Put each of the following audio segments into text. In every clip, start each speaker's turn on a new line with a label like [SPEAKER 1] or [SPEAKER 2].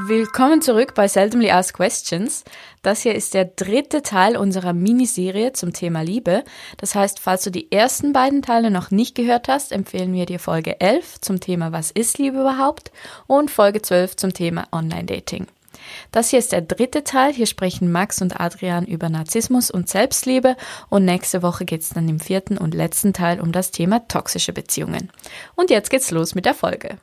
[SPEAKER 1] Willkommen zurück bei Seldomly Asked Questions. Das hier ist der dritte Teil unserer Miniserie zum Thema Liebe. Das heißt, falls du die ersten beiden Teile noch nicht gehört hast, empfehlen wir dir Folge 11 zum Thema Was ist Liebe überhaupt und Folge 12 zum Thema Online-Dating. Das hier ist der dritte Teil. Hier sprechen Max und Adrian über Narzissmus und Selbstliebe und nächste Woche geht es dann im vierten und letzten Teil um das Thema toxische Beziehungen. Und jetzt geht's los mit der Folge.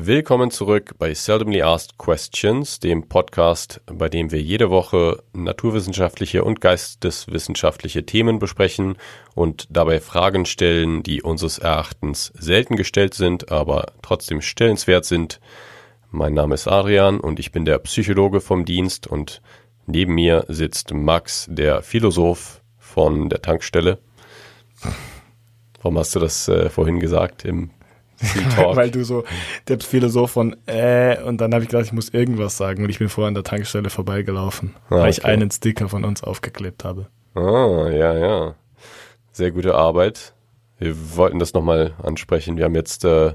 [SPEAKER 2] Willkommen zurück bei Seldomly Asked Questions, dem Podcast, bei dem wir jede Woche naturwissenschaftliche und geisteswissenschaftliche Themen besprechen und dabei Fragen stellen, die unseres Erachtens selten gestellt sind, aber trotzdem stellenswert sind. Mein Name ist Adrian und ich bin der Psychologe vom Dienst und neben mir sitzt Max, der Philosoph von der Tankstelle. Warum hast du das äh, vorhin gesagt im
[SPEAKER 3] Weil du so der Philosoph von äh und dann habe ich gedacht, ich muss irgendwas sagen und ich bin vorher an der Tankstelle vorbeigelaufen, ah, weil ich einen Sticker von uns aufgeklebt habe.
[SPEAKER 2] Ah, ja, ja. Sehr gute Arbeit. Wir wollten das nochmal ansprechen. Wir haben jetzt äh,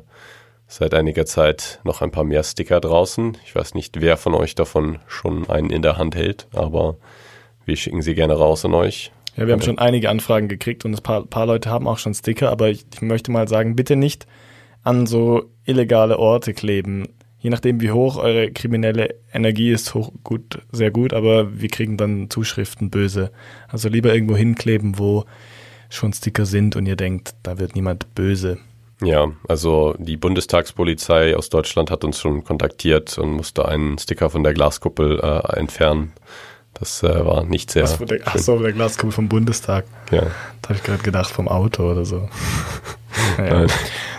[SPEAKER 2] seit einiger Zeit noch ein paar mehr Sticker draußen. Ich weiß nicht, wer von euch davon schon einen in der Hand hält, aber wir schicken sie gerne raus an euch.
[SPEAKER 3] Ja, wir haben schon einige Anfragen gekriegt und ein paar, paar Leute haben auch schon Sticker, aber ich, ich möchte mal sagen, bitte nicht an so illegale Orte kleben. Je nachdem, wie hoch eure kriminelle Energie ist, hoch, gut, sehr gut, aber wir kriegen dann Zuschriften böse. Also lieber irgendwo hinkleben, wo schon Sticker sind und ihr denkt, da wird niemand böse.
[SPEAKER 2] Ja, also die Bundestagspolizei aus Deutschland hat uns schon kontaktiert und musste einen Sticker von der Glaskuppel äh, entfernen. Das äh, war nicht sehr.
[SPEAKER 3] Was, der, ach so, der Glaskuppel vom Bundestag.
[SPEAKER 2] Ja.
[SPEAKER 3] Da habe ich gerade gedacht, vom Auto oder so. naja.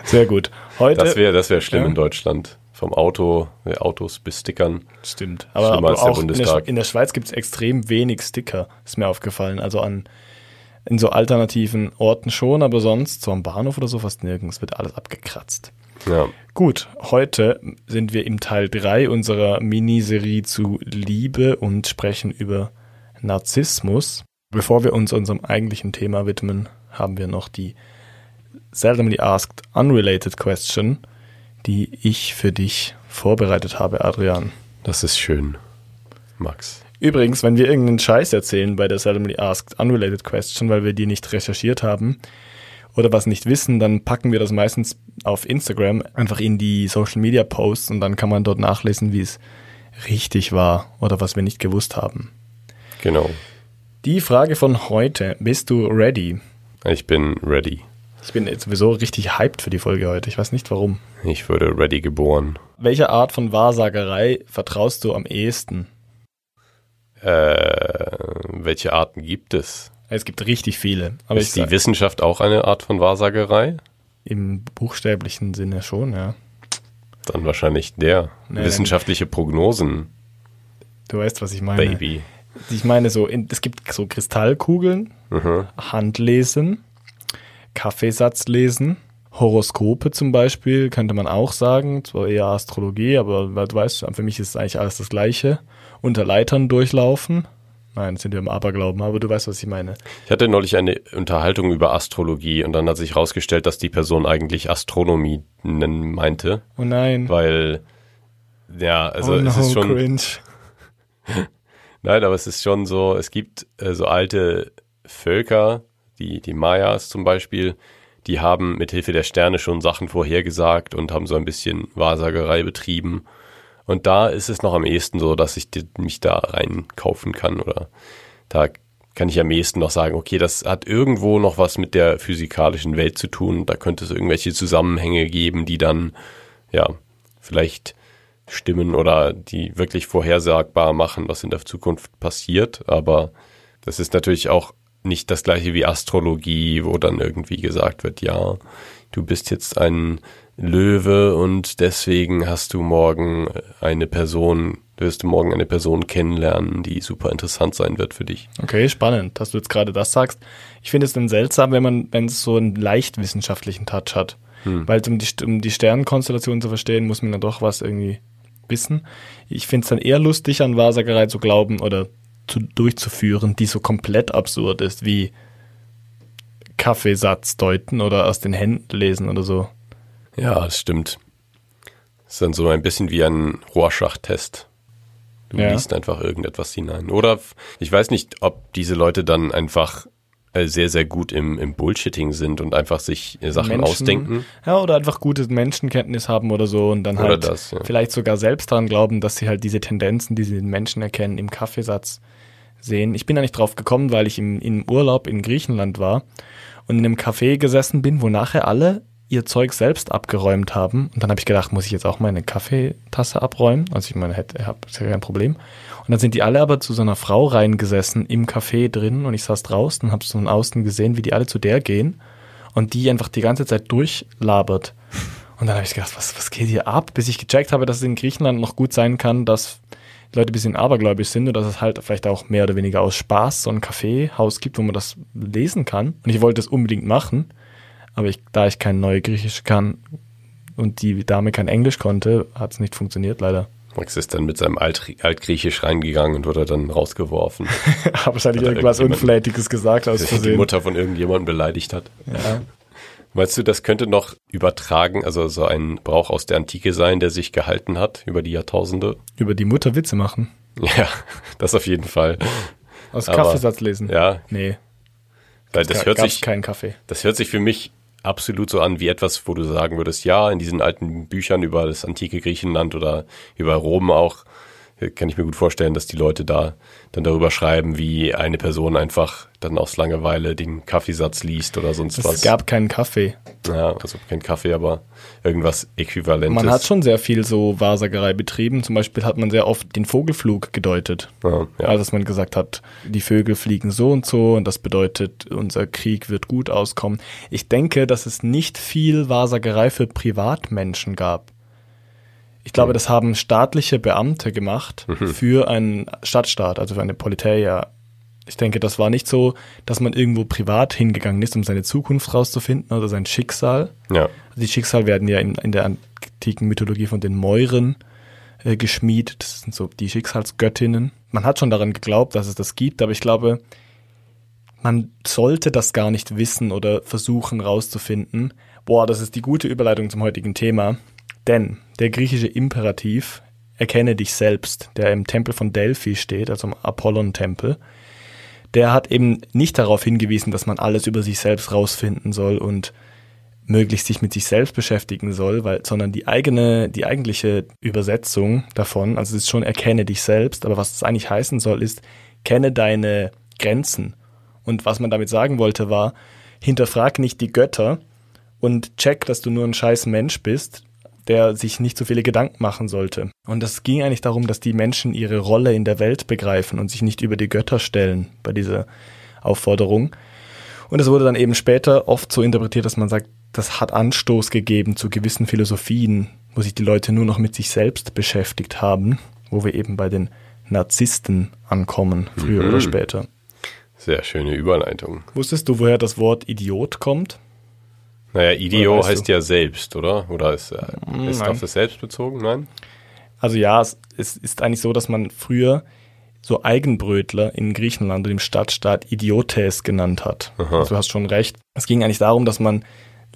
[SPEAKER 3] Sehr gut.
[SPEAKER 2] Heute, das wäre das wär schlimm ja. in Deutschland. Vom Auto, Autos bis Stickern.
[SPEAKER 3] Stimmt. Aber, aber auch in der, in der, Schweiz gibt es extrem wenig Sticker, ist mir aufgefallen. Also an in so alternativen Orten schon, aber sonst, so am Bahnhof oder so, fast nirgends, wird alles abgekratzt.
[SPEAKER 2] Ja.
[SPEAKER 3] Gut, heute sind wir im Teil 3 unserer Miniserie zu Liebe und sprechen über Narzissmus. Bevor wir uns unserem eigentlichen Thema widmen, haben wir noch die seldomly asked unrelated question, die ich für dich vorbereitet habe, Adrian.
[SPEAKER 2] Das ist schön, Max.
[SPEAKER 3] Übrigens, wenn wir irgendeinen Scheiß erzählen bei der seldomly asked unrelated question, weil wir die nicht recherchiert haben oder was nicht wissen, dann packen wir das meistens auf Instagram einfach in die Social Media Posts und dann kann man dort nachlesen, wie es richtig war oder was wir nicht gewusst haben.
[SPEAKER 2] Genau.
[SPEAKER 3] Die Frage von heute, bist du ready?
[SPEAKER 2] Ich bin ready.
[SPEAKER 3] Ich bin jetzt sowieso richtig hyped für die Folge heute. Ich weiß nicht warum.
[SPEAKER 2] Ich wurde ready geboren.
[SPEAKER 3] Welcher Art von Wahrsagerei vertraust du am ehesten?
[SPEAKER 2] Äh, welche Arten gibt es?
[SPEAKER 3] Es gibt richtig viele.
[SPEAKER 2] Aber ist die Wissenschaft auch eine Art von Wahrsagerei?
[SPEAKER 3] Im buchstäblichen Sinne schon, ja.
[SPEAKER 2] Dann wahrscheinlich der. Nee, Wissenschaftliche Prognosen.
[SPEAKER 3] Du weißt, was ich meine.
[SPEAKER 2] Baby.
[SPEAKER 3] Ich meine so, es gibt so Kristallkugeln, mhm. Handlesen, Kaffeesatz lesen. Horoskope zum Beispiel könnte man auch sagen, zwar eher Astrologie, aber du weißt, für mich ist eigentlich alles das Gleiche. Unter Leitern durchlaufen. Nein, sind wir im Aberglauben, aber du weißt, was ich meine.
[SPEAKER 2] Ich hatte neulich eine Unterhaltung über Astrologie und dann hat sich herausgestellt, dass die Person eigentlich Astronomie nennen meinte.
[SPEAKER 3] Oh nein.
[SPEAKER 2] Weil, ja, also
[SPEAKER 3] oh no,
[SPEAKER 2] es ist schon.
[SPEAKER 3] Cringe.
[SPEAKER 2] nein, aber es ist schon so, es gibt äh, so alte Völker, die, die Mayas zum Beispiel, die haben mit Hilfe der Sterne schon Sachen vorhergesagt und haben so ein bisschen Wahrsagerei betrieben. Und da ist es noch am ehesten so, dass ich mich da reinkaufen kann oder da kann ich am ehesten noch sagen, okay, das hat irgendwo noch was mit der physikalischen Welt zu tun. Da könnte es irgendwelche Zusammenhänge geben, die dann, ja, vielleicht stimmen oder die wirklich vorhersagbar machen, was in der Zukunft passiert. Aber das ist natürlich auch nicht das gleiche wie Astrologie, wo dann irgendwie gesagt wird, ja, du bist jetzt ein Löwe und deswegen hast du morgen eine Person, wirst du morgen eine Person kennenlernen, die super interessant sein wird für dich.
[SPEAKER 3] Okay, spannend, dass du jetzt gerade das sagst. Ich finde es dann seltsam, wenn man, wenn es so einen leicht wissenschaftlichen Touch hat. Hm. Weil um die, um die Sternenkonstellation zu verstehen, muss man dann doch was irgendwie wissen. Ich finde es dann eher lustig, an Wahrsagerei zu glauben oder zu, durchzuführen, die so komplett absurd ist, wie Kaffeesatz deuten oder aus den Händen lesen oder so.
[SPEAKER 2] Ja, das stimmt. ist dann so ein bisschen wie ein Rorschach-Test. Du
[SPEAKER 3] Ja.
[SPEAKER 2] liest einfach irgendetwas hinein. Oder ich weiß nicht, ob diese Leute dann einfach äh, sehr, sehr gut im, im Bullshitting sind und einfach sich äh, Sachen
[SPEAKER 3] Menschen-
[SPEAKER 2] ausdenken.
[SPEAKER 3] Ja, oder einfach gutes Menschenkenntnis haben oder so und dann
[SPEAKER 2] Oder
[SPEAKER 3] halt
[SPEAKER 2] das, ja.
[SPEAKER 3] vielleicht sogar selbst daran glauben, dass sie halt diese Tendenzen, die sie in Menschen erkennen, im Kaffeesatz sehen. Ich bin da nicht drauf gekommen, weil ich im, im Urlaub in Griechenland war und in einem Café gesessen bin, wo nachher alle ihr Zeug selbst abgeräumt haben. Und dann habe ich gedacht, muss ich jetzt auch meine Kaffeetasse abräumen? Also ich meine, hätte, hab, ist ja kein Problem. Und dann sind die alle aber zu so einer Frau reingesessen im Café drin und ich saß draußen und habe so von außen gesehen, wie die alle zu der gehen und die einfach die ganze Zeit durchlabert. Und dann habe ich gedacht, was, was geht hier ab? Bis ich gecheckt habe, dass es in Griechenland noch gut sein kann, dass Leute ein bisschen abergläubisch sind und dass es halt vielleicht auch mehr oder weniger aus Spaß so ein Kaffeehaus gibt, wo man das lesen kann. Und ich wollte es unbedingt machen, aber ich, da ich kein Neue-Griechisch kann und die Dame kein Englisch konnte, hat es nicht funktioniert, leider.
[SPEAKER 2] Max ist dann mit seinem Alt Altgriechisch reingegangen und wurde dann rausgeworfen.
[SPEAKER 3] Habe wahrscheinlich irgendwas Unflätiges gesagt aus
[SPEAKER 2] dass die
[SPEAKER 3] Versehen.
[SPEAKER 2] Mutter von irgendjemandem beleidigt hat.
[SPEAKER 3] Ja.
[SPEAKER 2] Meinst du, das könnte noch übertragen, also so ein Brauch aus der Antike sein, der sich gehalten hat über die Jahrtausende?
[SPEAKER 3] Über die Mutter Witze machen.
[SPEAKER 2] Ja, das auf jeden Fall.
[SPEAKER 3] Aus
[SPEAKER 2] Aber-
[SPEAKER 3] Kaffeesatz lesen.
[SPEAKER 2] Ja,
[SPEAKER 3] Nee,
[SPEAKER 2] weil das hört sich,
[SPEAKER 3] keinen Kaffee.
[SPEAKER 2] das hört sich für mich absolut so an wie etwas, wo du sagen würdest, ja, in diesen alten Büchern über das antike Griechenland oder über Rom auch, kann ich mir gut vorstellen, dass die Leute da dann darüber schreiben, wie eine Person einfach dann aus Langeweile den Kaffeesatz liest oder sonst
[SPEAKER 3] Es
[SPEAKER 2] was.
[SPEAKER 3] gab keinen Kaffee.
[SPEAKER 2] ja, also kein Kaffee, aber irgendwas Äquivalentes.
[SPEAKER 3] Man hat schon sehr viel so Wahrsagerei betrieben. Zum Beispiel hat man sehr oft den Vogelflug gedeutet.
[SPEAKER 2] ja, ja.
[SPEAKER 3] Also dass man gesagt hat, die Vögel fliegen so und so und das bedeutet, unser Krieg wird gut auskommen. Ich denke, dass es nicht viel Wahrsagerei für Privatmenschen gab. Ich glaube, das haben staatliche Beamte gemacht für einen Stadtstaat, also für eine Politeia. Ich denke, das war nicht so, dass man irgendwo privat hingegangen ist, um seine Zukunft rauszufinden oder sein Schicksal.
[SPEAKER 2] ja.
[SPEAKER 3] Die Schicksal werden ja in, in der antiken Mythologie von den Mäuren äh, geschmiedet. Das sind so die Schicksalsgöttinnen. Man hat schon daran geglaubt, dass es das gibt, aber ich glaube, man sollte das gar nicht wissen oder versuchen rauszufinden. Boah, das ist die gute Überleitung zum heutigen Thema. Denn der griechische Imperativ, erkenne dich selbst, der im Tempel von Delphi steht, also im Apollon-Tempel, der hat eben nicht darauf hingewiesen, dass man alles über sich selbst rausfinden soll und möglichst sich mit sich selbst beschäftigen soll, weil, sondern die eigene, die eigentliche Übersetzung davon, also es ist schon erkenne dich selbst, aber was es eigentlich heißen soll, ist kenne deine Grenzen. Und was man damit sagen wollte, war, hinterfrag nicht die Götter und check, dass du nur ein scheiß Mensch bist, der sich nicht so viele Gedanken machen sollte. Und es ging eigentlich darum, dass die Menschen ihre Rolle in der Welt begreifen und sich nicht über die Götter stellen bei dieser Aufforderung. Und es wurde dann eben später oft so interpretiert, dass man sagt, das hat Anstoß gegeben zu gewissen Philosophien, wo sich die Leute nur noch mit sich selbst beschäftigt haben, wo wir eben bei den Narzissten ankommen, früher
[SPEAKER 2] Mhm.
[SPEAKER 3] oder später.
[SPEAKER 2] Sehr schöne Überleitung.
[SPEAKER 3] Wusstest du, woher das Wort Idiot kommt?
[SPEAKER 2] Naja,
[SPEAKER 3] weißt
[SPEAKER 2] heißt ja selbst, oder? Oder ist, äh, ist
[SPEAKER 3] nein.
[SPEAKER 2] auf das selbst bezogen? Nein?
[SPEAKER 3] Also ja, es, es ist eigentlich so, dass man früher so Eigenbrötler in Griechenland und im Stadtstaat Idiotes genannt hat. Also du hast schon recht. Es ging eigentlich darum, dass man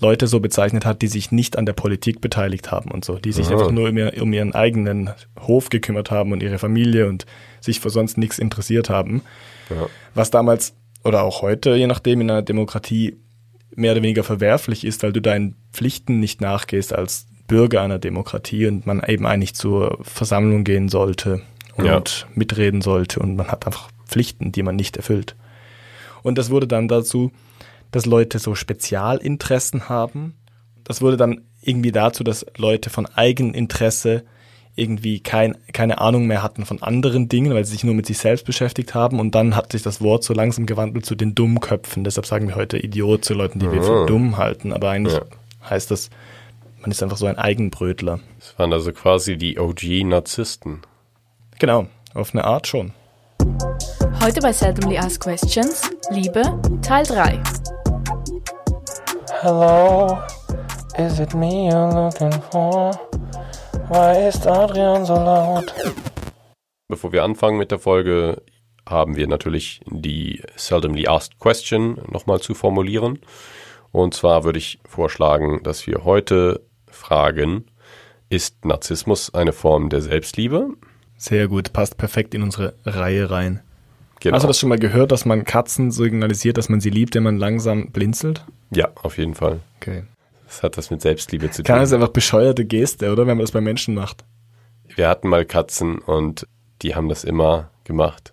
[SPEAKER 3] Leute so bezeichnet hat, die sich nicht an der Politik beteiligt haben und so, die sich
[SPEAKER 2] Aha.
[SPEAKER 3] einfach nur um, ihr, um ihren eigenen Hof gekümmert haben und ihre Familie und sich für sonst nichts interessiert haben.
[SPEAKER 2] Ja.
[SPEAKER 3] Was damals oder auch heute, je nachdem, in einer Demokratie mehr oder weniger verwerflich ist, weil du deinen Pflichten nicht nachgehst als Bürger einer Demokratie und man eben eigentlich zur Versammlung gehen sollte und
[SPEAKER 2] Ja.
[SPEAKER 3] mitreden sollte und man hat einfach Pflichten, die man nicht erfüllt. Und das wurde dann dazu, dass Leute so Spezialinteressen haben. Das wurde dann irgendwie dazu, dass Leute von Eigeninteresse irgendwie kein, keine Ahnung mehr hatten von anderen Dingen, weil sie sich nur mit sich selbst beschäftigt haben. Und dann hat sich das Wort so langsam gewandelt zu den Dummköpfen. Deshalb sagen wir heute Idiot zu Leuten, die wir für
[SPEAKER 2] Ah.
[SPEAKER 3] dumm halten. Aber eigentlich
[SPEAKER 2] Ja.
[SPEAKER 3] heißt das, man ist einfach so ein Eigenbrötler.
[SPEAKER 2] Das waren also quasi die OG-Narzissten.
[SPEAKER 3] Genau, auf eine Art schon.
[SPEAKER 1] Heute bei Seldomly Asked Questions, Liebe, Teil 3.
[SPEAKER 4] Hello, is it me you're looking for? Why ist Adrian so laut?
[SPEAKER 2] Bevor wir anfangen mit der Folge, haben wir natürlich die Seldomly Asked Question nochmal zu formulieren. Und zwar würde ich vorschlagen, dass wir heute fragen, Ist Narzissmus eine Form der Selbstliebe?
[SPEAKER 3] Sehr gut, passt perfekt in unsere Reihe rein.
[SPEAKER 2] Genau.
[SPEAKER 3] Hast du das schon mal gehört, dass man Katzen signalisiert, dass man sie liebt, wenn man langsam blinzelt?
[SPEAKER 2] ja, auf jeden Fall.
[SPEAKER 3] Okay.
[SPEAKER 2] Das hat das mit Selbstliebe zu
[SPEAKER 3] Kann
[SPEAKER 2] tun.
[SPEAKER 3] das einfach bescheuerte Geste, oder? Wenn man das bei Menschen macht.
[SPEAKER 2] Wir hatten mal Katzen und die haben das immer gemacht.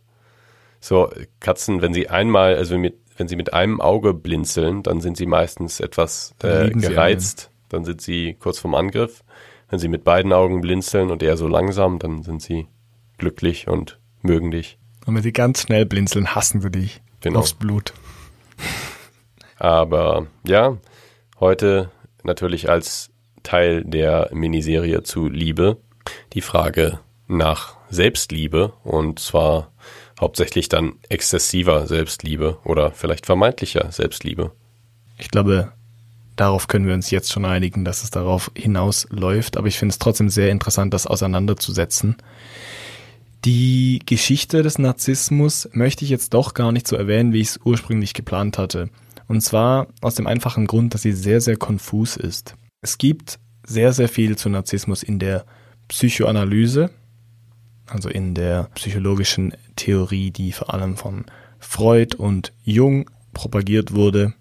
[SPEAKER 2] So, Katzen, wenn sie einmal, also mit, wenn sie mit einem Auge blinzeln, dann sind sie meistens etwas äh, gereizt. Dann sind sie kurz vorm Angriff. Wenn sie mit beiden Augen blinzeln und eher so langsam, dann sind sie glücklich und mögen dich.
[SPEAKER 3] Und wenn sie ganz schnell blinzeln, hassen sie dich.
[SPEAKER 2] Genau.
[SPEAKER 3] Aufs Blut.
[SPEAKER 2] Aber ja, heute natürlich als Teil der Miniserie zu Liebe die Frage nach Selbstliebe und zwar hauptsächlich dann exzessiver Selbstliebe oder vielleicht vermeintlicher Selbstliebe.
[SPEAKER 3] Ich glaube, darauf können wir uns jetzt schon einigen, dass es darauf hinausläuft. Aber ich finde es trotzdem sehr interessant, das auseinanderzusetzen. Die Geschichte des Narzissmus möchte ich jetzt doch gar nicht so erwähnen, wie ich es ursprünglich geplant hatte. Und zwar aus dem einfachen Grund, dass sie sehr, sehr konfus ist. Es gibt sehr, sehr viel zu Narzissmus in der Psychoanalyse, also in der psychologischen Theorie, die vor allem von Freud und Jung propagiert wurde.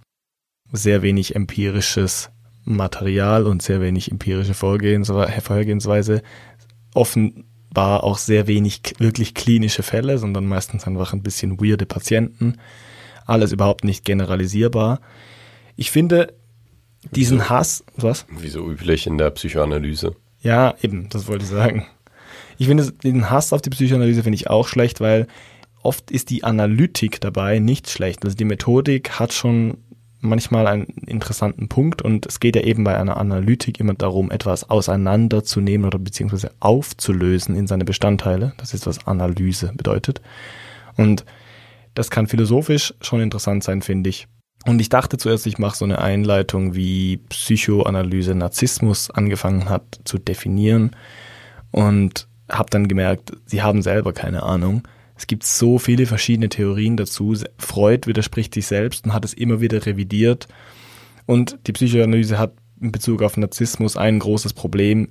[SPEAKER 3] Sehr wenig empirisches Material und sehr wenig empirische Vorgehens Vorgehensweise. Offenbar auch sehr wenig wirklich klinische Fälle, sondern meistens einfach ein bisschen weirde Patienten. Alles überhaupt nicht generalisierbar. Ich finde diesen Hass, was?
[SPEAKER 2] Wie so üblich in der Psychoanalyse.
[SPEAKER 3] Ja, eben, das wollte ich sagen. Ich finde den Hass auf die Psychoanalyse finde ich auch schlecht, weil oft ist die Analytik dabei nicht schlecht. Also die Methodik hat schon manchmal einen interessanten Punkt und es geht ja eben bei einer Analytik immer darum, etwas auseinanderzunehmen oder beziehungsweise aufzulösen in seine Bestandteile. Das ist, was Analyse bedeutet. Und das kann philosophisch schon interessant sein, finde ich. Und ich dachte zuerst, ich mache so eine Einleitung, wie Psychoanalyse Narzissmus angefangen hat zu definieren und habe dann gemerkt, sie haben selber keine Ahnung. Es gibt so viele verschiedene Theorien dazu. Freud widerspricht sich selbst und hat es immer wieder revidiert. Und die Psychoanalyse hat in Bezug auf Narzissmus ein großes Problem.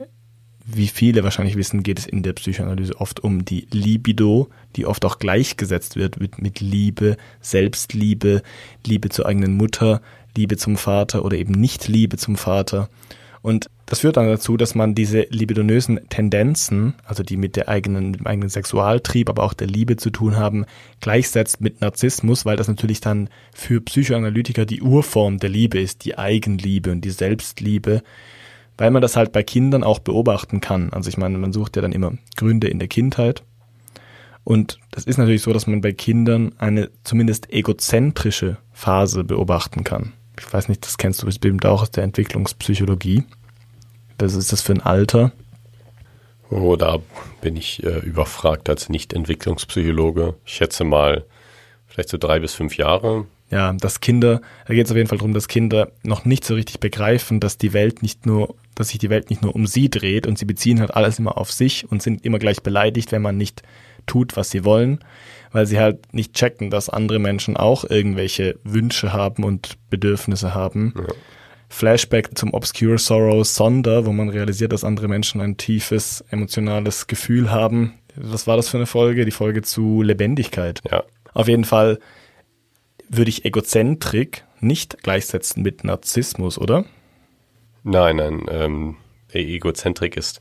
[SPEAKER 3] Wie viele wahrscheinlich wissen, geht es in der Psychoanalyse oft um die Libido, die oft auch gleichgesetzt wird mit, mit Liebe, Selbstliebe, Liebe zur eigenen Mutter, Liebe zum Vater oder eben nicht Liebe zum Vater. Und das führt dann dazu, dass man diese libidonösen Tendenzen, also die mit der eigenen, dem eigenen Sexualtrieb, aber auch der Liebe zu tun haben, gleichsetzt mit Narzissmus, weil das natürlich dann für Psychoanalytiker die Urform der Liebe ist, die Eigenliebe und die Selbstliebe, weil man das halt bei Kindern auch beobachten kann. Also ich meine, man sucht ja dann immer Gründe in der Kindheit. Und das ist natürlich so, dass man bei Kindern eine zumindest egozentrische Phase beobachten kann. Ich weiß nicht, das kennst du bestimmt auch aus der Entwicklungspsychologie. Was ist das für ein Alter?
[SPEAKER 2] Oh, da bin ich äh, überfragt als Nicht-Entwicklungspsychologe. Ich schätze mal vielleicht so drei bis fünf Jahre.
[SPEAKER 3] Ja, dass Kinder, da geht es auf jeden Fall darum, dass Kinder noch nicht so richtig begreifen, dass die Welt nicht nur, dass sich die Welt nicht nur um sie dreht und sie beziehen halt alles immer auf sich und sind immer gleich beleidigt, wenn man nicht tut, was sie wollen, weil sie halt nicht checken, dass andere Menschen auch irgendwelche Wünsche haben und Bedürfnisse haben.
[SPEAKER 2] Ja.
[SPEAKER 3] Flashback zum Obscure Sorrow Sonder, wo man realisiert, dass andere Menschen ein tiefes emotionales Gefühl haben. Was war das für eine Folge? Die Folge zu Lebendigkeit.
[SPEAKER 2] Ja,
[SPEAKER 3] Auf jeden Fall würde ich Egozentrik nicht gleichsetzen mit Narzissmus, oder?
[SPEAKER 2] nein, nein. Ähm, Egozentrik ist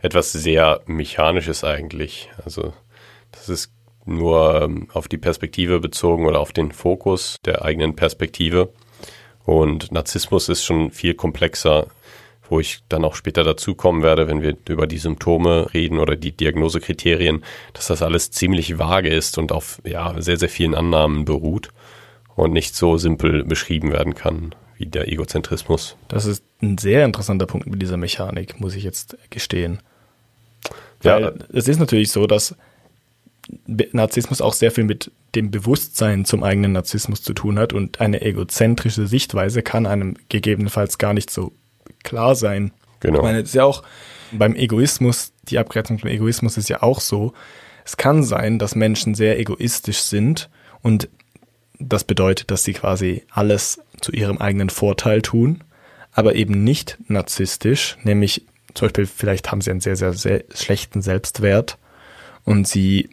[SPEAKER 2] etwas sehr Mechanisches eigentlich. Also das ist nur ähm, auf die Perspektive bezogen oder auf den Fokus der eigenen Perspektive. Und Narzissmus ist schon viel komplexer, wo ich dann auch später dazu kommen werde, wenn wir über die Symptome reden oder die Diagnosekriterien, dass das alles ziemlich vage ist und auf ja, sehr, sehr vielen Annahmen beruht und nicht so simpel beschrieben werden kann wie der Egozentrismus.
[SPEAKER 3] Das ist ein sehr interessanter Punkt mit dieser Mechanik, muss ich jetzt gestehen. Weil
[SPEAKER 2] Ja,
[SPEAKER 3] es ist natürlich so, dass Narzissmus auch sehr viel mit dem Bewusstsein zum eigenen Narzissmus zu tun hat und eine egozentrische Sichtweise kann einem gegebenenfalls gar nicht so klar sein.
[SPEAKER 2] genau.
[SPEAKER 3] Ich meine, es ist ja auch beim Egoismus, die Abgrenzung zum Egoismus ist ja auch so. Es kann sein, dass Menschen sehr egoistisch sind und das bedeutet, dass sie quasi alles zu ihrem eigenen Vorteil tun, aber eben nicht narzisstisch, nämlich zum Beispiel vielleicht haben sie einen sehr, sehr, sehr schlechten Selbstwert und sie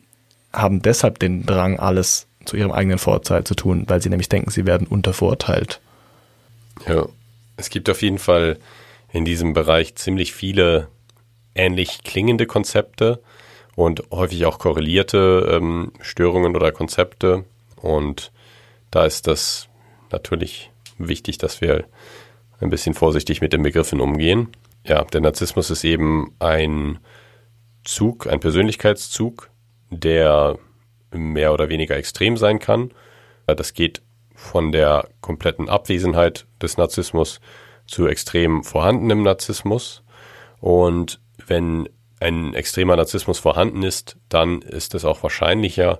[SPEAKER 3] haben deshalb den Drang, alles zu ihrem eigenen Vorteil zu tun, weil sie nämlich denken, sie werden untervorteilt.
[SPEAKER 2] Ja, es gibt auf jeden Fall in diesem Bereich ziemlich viele ähnlich klingende Konzepte und häufig auch korrelierte ähm, Störungen oder Konzepte. Und da ist das natürlich wichtig, dass wir ein bisschen vorsichtig mit den Begriffen umgehen. Ja, der Narzissmus ist eben ein Zug, ein Persönlichkeitszug, der mehr oder weniger extrem sein kann. Das geht von der kompletten Abwesenheit des Narzissmus zu extrem vorhandenem Narzissmus. Und wenn ein extremer Narzissmus vorhanden ist, dann ist es auch wahrscheinlicher,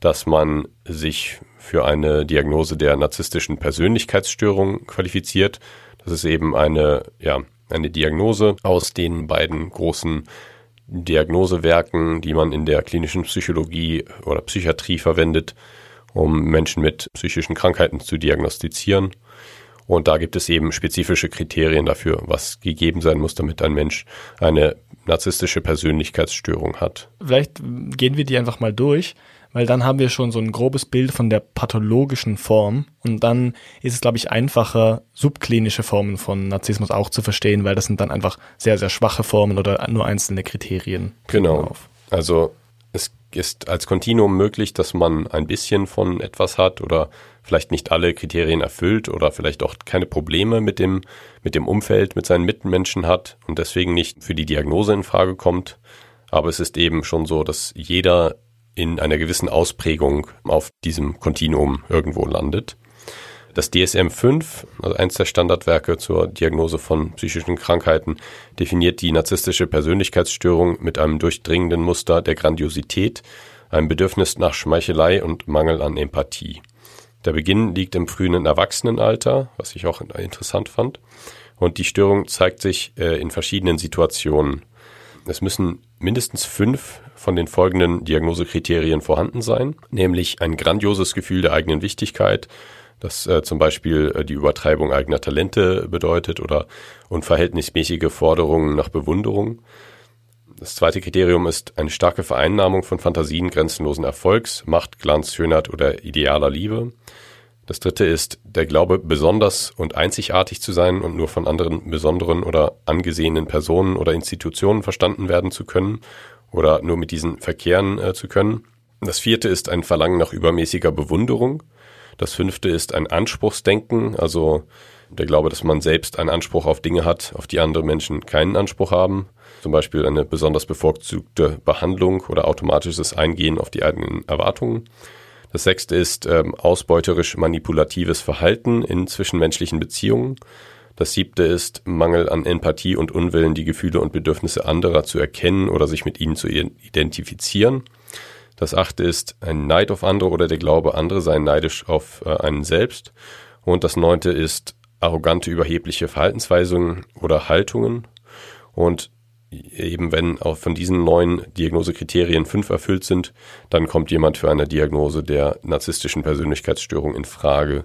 [SPEAKER 2] dass man sich für eine Diagnose der narzisstischen Persönlichkeitsstörung qualifiziert. Das ist eben eine, ja, eine Diagnose aus den beiden großen Diagnosewerken, die man in der klinischen Psychologie oder Psychiatrie verwendet, um Menschen mit psychischen Krankheiten zu diagnostizieren. Und da gibt es eben spezifische Kriterien dafür, was gegeben sein muss, damit ein Mensch eine narzisstische Persönlichkeitsstörung hat.
[SPEAKER 3] Vielleicht gehen wir die einfach mal durch, weil dann haben wir schon so ein grobes Bild von der pathologischen Form und dann ist es, glaube ich, einfacher, subklinische Formen von Narzissmus auch zu verstehen, weil das sind dann einfach sehr, sehr schwache Formen oder nur einzelne Kriterien.
[SPEAKER 2] Genau. Also es ist als Kontinuum möglich, dass man ein bisschen von etwas hat oder vielleicht nicht alle Kriterien erfüllt oder vielleicht auch keine Probleme mit dem, mit dem Umfeld, mit seinen Mitmenschen hat und deswegen nicht für die Diagnose in Frage kommt. Aber es ist eben schon so, dass jeder in einer gewissen Ausprägung auf diesem Kontinuum irgendwo landet. Das DSM-5, also eins der Standardwerke zur Diagnose von psychischen Krankheiten, definiert die narzisstische Persönlichkeitsstörung mit einem durchdringenden Muster der Grandiosität, einem Bedürfnis nach Schmeichelei und Mangel an Empathie. Der Beginn liegt im frühen Erwachsenenalter, was ich auch interessant fand. Und die Störung zeigt sich äh, in verschiedenen Situationen. Es müssen mindestens fünf von den folgenden Diagnosekriterien vorhanden sein, nämlich ein grandioses Gefühl der eigenen Wichtigkeit, das äh, zum Beispiel äh, die Übertreibung eigener Talente bedeutet oder unverhältnismäßige Forderungen nach Bewunderung. Das zweite Kriterium ist eine starke Vereinnahmung von Fantasien grenzenlosen Erfolgs, Macht, Glanz, Schönheit oder idealer Liebe. Das dritte ist der Glaube, besonders und einzigartig zu sein und nur von anderen besonderen oder angesehenen Personen oder Institutionen verstanden werden zu können oder nur mit diesen verkehren äh, zu können. Das vierte ist ein Verlangen nach übermäßiger Bewunderung. Das fünfte ist ein Anspruchsdenken, also der Glaube, dass man selbst einen Anspruch auf Dinge hat, auf die andere Menschen keinen Anspruch haben. Zum Beispiel eine besonders bevorzugte Behandlung oder automatisches Eingehen auf die eigenen Erwartungen. Das sechste ist ähm, ausbeuterisch manipulatives Verhalten in zwischenmenschlichen Beziehungen. Das siebte ist Mangel an Empathie und Unwillen, die Gefühle und Bedürfnisse anderer zu erkennen oder sich mit ihnen zu identifizieren. Das achte ist ein Neid auf andere oder der Glaube, andere seien neidisch auf äh, einen selbst. Und das neunte ist arrogante, überhebliche Verhaltensweisungen oder Haltungen. Und eben wenn auch von diesen neun Diagnosekriterien fünf erfüllt sind, dann kommt jemand für eine Diagnose der narzisstischen Persönlichkeitsstörung in Frage.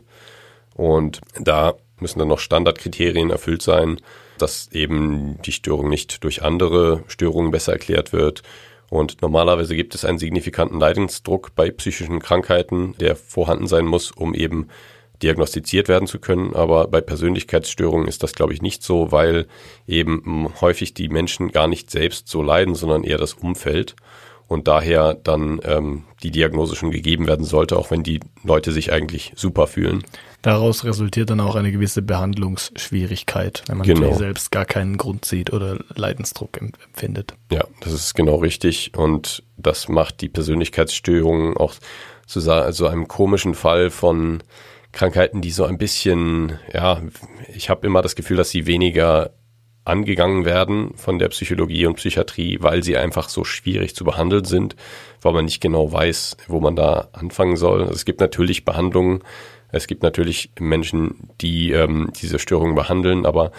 [SPEAKER 2] Und da müssen dann noch Standardkriterien erfüllt sein, dass eben die Störung nicht durch andere Störungen besser erklärt wird. Und normalerweise gibt es einen signifikanten Leidensdruck bei psychischen Krankheiten, der vorhanden sein muss, um eben diagnostiziert werden zu können. Aber bei Persönlichkeitsstörungen ist das, glaube ich, nicht so, weil eben häufig die Menschen gar nicht selbst so leiden, sondern eher das Umfeld. Und daher dann ähm, die Diagnose schon gegeben werden sollte, auch wenn die Leute sich eigentlich super fühlen.
[SPEAKER 3] Daraus resultiert dann auch eine gewisse Behandlungsschwierigkeit, wenn man genau. selbst gar keinen Grund sieht oder Leidensdruck empfindet.
[SPEAKER 2] Ja, das ist genau richtig. Und das macht die Persönlichkeitsstörungen auch zu so einem komischen Fall von Krankheiten, die so ein bisschen, ja, ich habe immer das Gefühl, dass sie weniger angegangen werden von der Psychologie und Psychiatrie, weil sie einfach so schwierig zu behandeln sind, weil man nicht genau weiß, wo man da anfangen soll. Also es gibt natürlich Behandlungen, es gibt natürlich Menschen, die ähm, diese Störungen behandeln, aber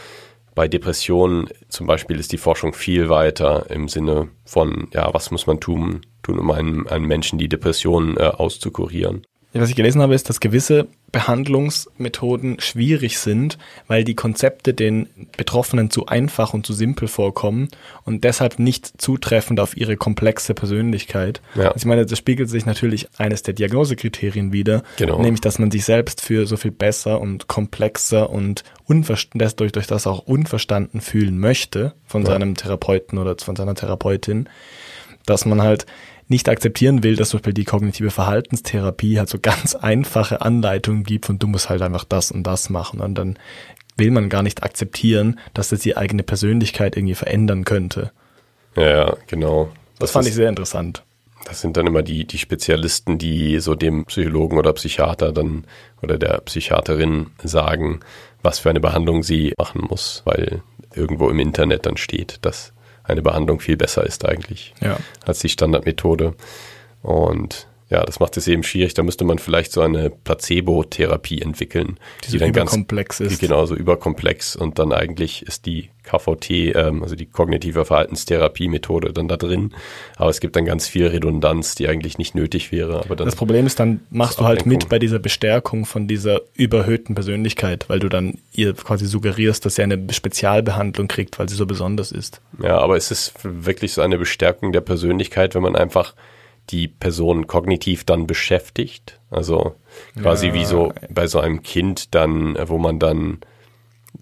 [SPEAKER 2] bei Depressionen zum Beispiel ist die Forschung viel weiter im Sinne von, ja, was muss man tun, tun um einen, einen Menschen die Depressionen äh, auszukurieren.
[SPEAKER 3] Was ich gelesen habe, ist, dass gewisse Behandlungsmethoden schwierig sind, weil die Konzepte den Betroffenen zu einfach und zu simpel vorkommen und deshalb nicht zutreffend auf ihre komplexe Persönlichkeit.
[SPEAKER 2] Ja.
[SPEAKER 3] Also ich meine, das spiegelt sich natürlich eines der Diagnosekriterien wieder,
[SPEAKER 2] Genau.
[SPEAKER 3] nämlich dass man sich selbst für so viel besser und komplexer und durch, durch das auch unverstanden fühlen möchte von
[SPEAKER 2] Ja.
[SPEAKER 3] seinem Therapeuten oder von seiner Therapeutin, dass man halt nicht akzeptieren will, dass zum Beispiel die kognitive Verhaltenstherapie halt so ganz einfache Anleitungen gibt und du musst halt einfach das und das machen und dann will man gar nicht akzeptieren, dass das die eigene Persönlichkeit irgendwie verändern könnte.
[SPEAKER 2] Ja, genau.
[SPEAKER 3] Das, fand
[SPEAKER 2] ist,
[SPEAKER 3] ich sehr interessant.
[SPEAKER 2] Das sind dann immer die, die Spezialisten, die so dem Psychologen oder Psychiater dann oder der Psychiaterin sagen, was für eine Behandlung sie machen muss, weil irgendwo im Internet dann steht, dass eine Behandlung viel besser ist eigentlich
[SPEAKER 3] Ja.
[SPEAKER 2] als die Standardmethode. Und ja, das macht es eben schwierig. Da müsste man vielleicht so eine Placebo-Therapie entwickeln,
[SPEAKER 3] Die so überkomplex
[SPEAKER 2] die
[SPEAKER 3] ist.
[SPEAKER 2] genauso überkomplex und dann eigentlich ist die KVT, ähm, also die kognitive Verhaltenstherapie-Methode dann da drin. Aber es gibt dann ganz viel Redundanz, die eigentlich nicht nötig wäre. Aber dann
[SPEAKER 3] Das Problem ist, dann machst du halt mit bei dieser Bestärkung von dieser überhöhten Persönlichkeit, weil du dann ihr quasi suggerierst, dass sie eine Spezialbehandlung kriegt, weil sie so besonders ist.
[SPEAKER 2] Ja, aber es ist wirklich so eine Bestärkung der Persönlichkeit, wenn man einfach die Person kognitiv dann beschäftigt. Also quasi
[SPEAKER 3] Ja.
[SPEAKER 2] wie so bei so einem Kind dann, äh, wo man dann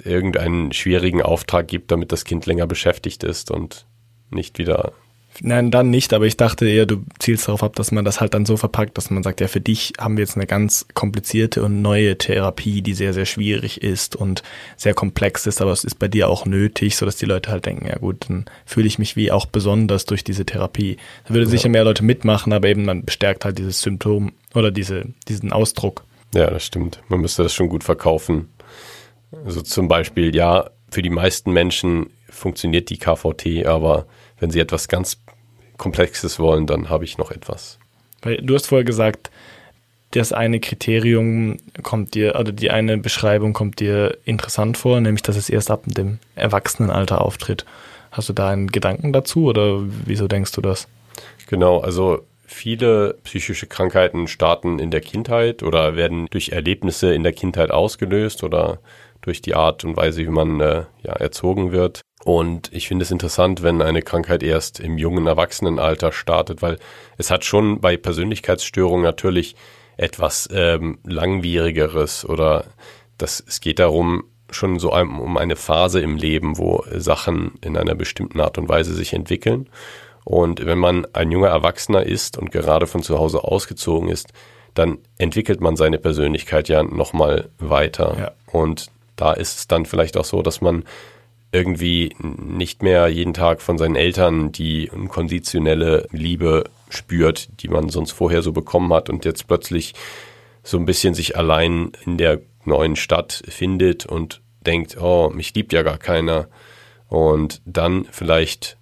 [SPEAKER 2] irgendeinen schwierigen Auftrag gibt, damit das Kind länger beschäftigt ist und nicht wieder.
[SPEAKER 3] Nein, dann nicht, aber ich dachte eher, du zielst darauf ab, dass man das halt dann so verpackt, dass man sagt, ja, für dich haben wir jetzt eine ganz komplizierte und neue Therapie, die sehr, sehr schwierig ist und sehr komplex ist, aber es ist bei dir auch nötig, sodass die Leute halt denken, ja gut, dann fühle ich mich wie auch besonders durch diese Therapie. Da würde sicher mehr Leute mitmachen, aber eben man bestärkt halt dieses Symptom oder diese, diesen Ausdruck.
[SPEAKER 2] Ja, das stimmt. Man müsste das schon gut verkaufen. Also zum Beispiel, ja, für die meisten Menschen funktioniert die KVT, aber wenn sie etwas ganz Komplexes wollen, dann habe ich noch etwas.
[SPEAKER 3] Weil du hast vorher gesagt, das eine Kriterium kommt dir, oder die eine Beschreibung kommt dir interessant vor, nämlich dass es erst ab dem Erwachsenenalter auftritt. Hast du da einen Gedanken dazu oder wieso denkst du das?
[SPEAKER 2] Genau, also viele psychische Krankheiten starten in der Kindheit oder werden durch Erlebnisse in der Kindheit ausgelöst oder durch die Art und Weise, wie man äh, ja, erzogen wird. Und ich finde es interessant, wenn eine Krankheit erst im jungen Erwachsenenalter startet, weil es hat schon bei Persönlichkeitsstörungen natürlich etwas ähm, langwierigeres oder das, es geht darum, schon so ein, um eine Phase im Leben, wo Sachen in einer bestimmten Art und Weise sich entwickeln. Und wenn man ein junger Erwachsener ist und gerade von zu Hause ausgezogen ist, dann entwickelt man seine Persönlichkeit ja nochmal weiter.
[SPEAKER 3] Ja.
[SPEAKER 2] Und da ist es dann vielleicht auch so, dass man irgendwie nicht mehr jeden Tag von seinen Eltern die konditionelle Liebe spürt, die man sonst vorher so bekommen hat und jetzt plötzlich so ein bisschen sich allein in der neuen Stadt findet und denkt, oh, mich liebt ja gar keiner. Und dann vielleicht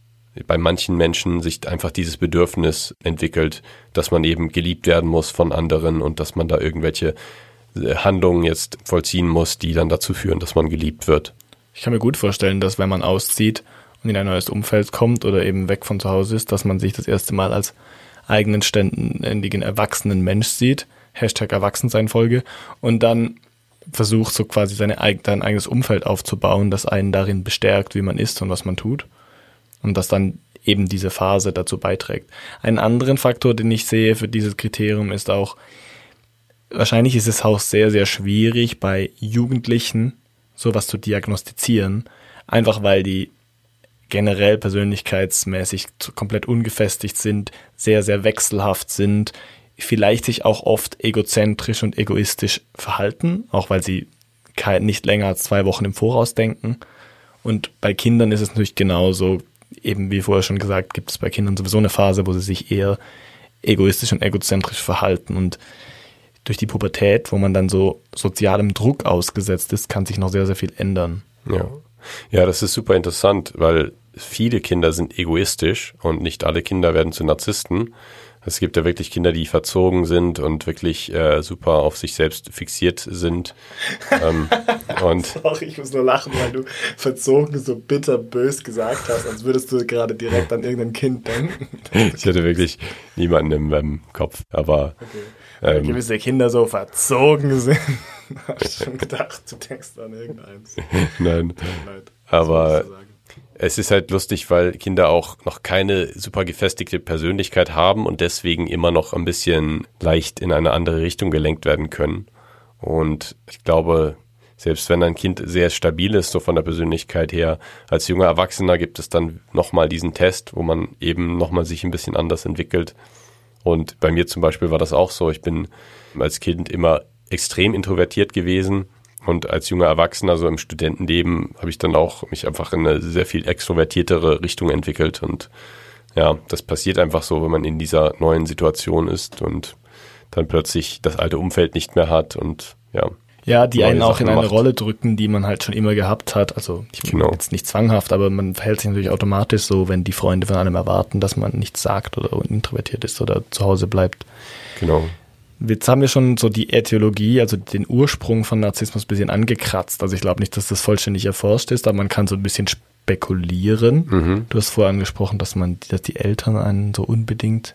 [SPEAKER 2] bei manchen Menschen sich einfach dieses Bedürfnis entwickelt, dass man eben geliebt werden muss von anderen und dass man da irgendwelche Handlungen jetzt vollziehen muss, die dann dazu führen, dass man geliebt wird.
[SPEAKER 3] Ich kann mir gut vorstellen, dass wenn man auszieht und in ein neues Umfeld kommt oder eben weg von zu Hause ist, dass man sich das erste Mal als eigenen ständigen erwachsenen Mensch sieht. Hashtag Erwachsensein-Folge. Und dann versucht so quasi sein eigenes Umfeld aufzubauen, das einen darin bestärkt, wie man ist und was man tut. Und dass dann eben diese Phase dazu beiträgt. Einen anderen Faktor, den ich sehe für dieses Kriterium ist auch, wahrscheinlich ist es auch sehr, sehr schwierig bei Jugendlichen sowas zu diagnostizieren, einfach weil die generell persönlichkeitsmäßig komplett ungefestigt sind, sehr, sehr wechselhaft sind, vielleicht sich auch oft egozentrisch und egoistisch verhalten, auch weil sie nicht länger als zwei Wochen im Voraus denken. Und bei Kindern ist es natürlich genauso, eben wie vorher schon gesagt, gibt es bei Kindern sowieso eine Phase, wo sie sich eher egoistisch und egozentrisch verhalten. Und durch die Pubertät, wo man dann so sozialem Druck ausgesetzt ist, kann sich noch sehr, sehr viel ändern.
[SPEAKER 2] Ja. Ja, das ist super interessant, weil viele Kinder sind egoistisch und nicht alle Kinder werden zu Narzissten. Es gibt ja wirklich Kinder, die verzogen sind und wirklich äh, super auf sich selbst fixiert sind. ähm, und
[SPEAKER 3] Sorry, ich muss nur lachen, weil du verzogen so bitter bös gesagt hast, als würdest du gerade direkt an irgendein Kind denken.
[SPEAKER 2] ich hatte wirklich niemanden im ähm, Kopf. Aber
[SPEAKER 3] Weil
[SPEAKER 2] ähm,
[SPEAKER 3] gewisse Kinder so verzogen sind. Hab ich schon gedacht, du denkst an irgendeins.
[SPEAKER 2] nein.
[SPEAKER 3] Leid.
[SPEAKER 2] Aber-? Es ist halt lustig, weil Kinder auch noch keine super gefestigte Persönlichkeit haben und deswegen immer noch ein bisschen leicht in eine andere Richtung gelenkt werden können. Und ich glaube, selbst wenn ein Kind sehr stabil ist, so von der Persönlichkeit her, als junger Erwachsener gibt es dann nochmal diesen Test, wo man eben nochmal sich ein bisschen anders entwickelt. Und bei mir zum Beispiel war das auch so. Ich bin als Kind immer extrem introvertiert gewesen. Und als junger Erwachsener, so im Studentenleben, habe ich dann auch mich einfach in eine sehr viel extrovertiertere Richtung entwickelt. Und ja, das passiert einfach so, wenn man in dieser neuen Situation ist und dann plötzlich das alte Umfeld nicht mehr hat und ja.
[SPEAKER 3] Ja, die einen auch
[SPEAKER 2] Sachen
[SPEAKER 3] in eine
[SPEAKER 2] macht.
[SPEAKER 3] Rolle drücken, die man halt schon immer gehabt hat. Also ich
[SPEAKER 2] Genau.
[SPEAKER 3] jetzt nicht zwanghaft, aber man verhält sich natürlich automatisch so, wenn die Freunde von einem erwarten, dass man nichts sagt oder introvertiert ist oder zu Hause bleibt.
[SPEAKER 2] Genau.
[SPEAKER 3] Jetzt haben wir schon so die Äthiologie, also den Ursprung von Narzissmus ein bisschen angekratzt. Also ich glaube nicht, dass das vollständig erforscht ist, aber man kann so ein bisschen spekulieren.
[SPEAKER 2] Mhm.
[SPEAKER 3] Du hast vorher angesprochen, dass man, dass die Eltern einen so unbedingt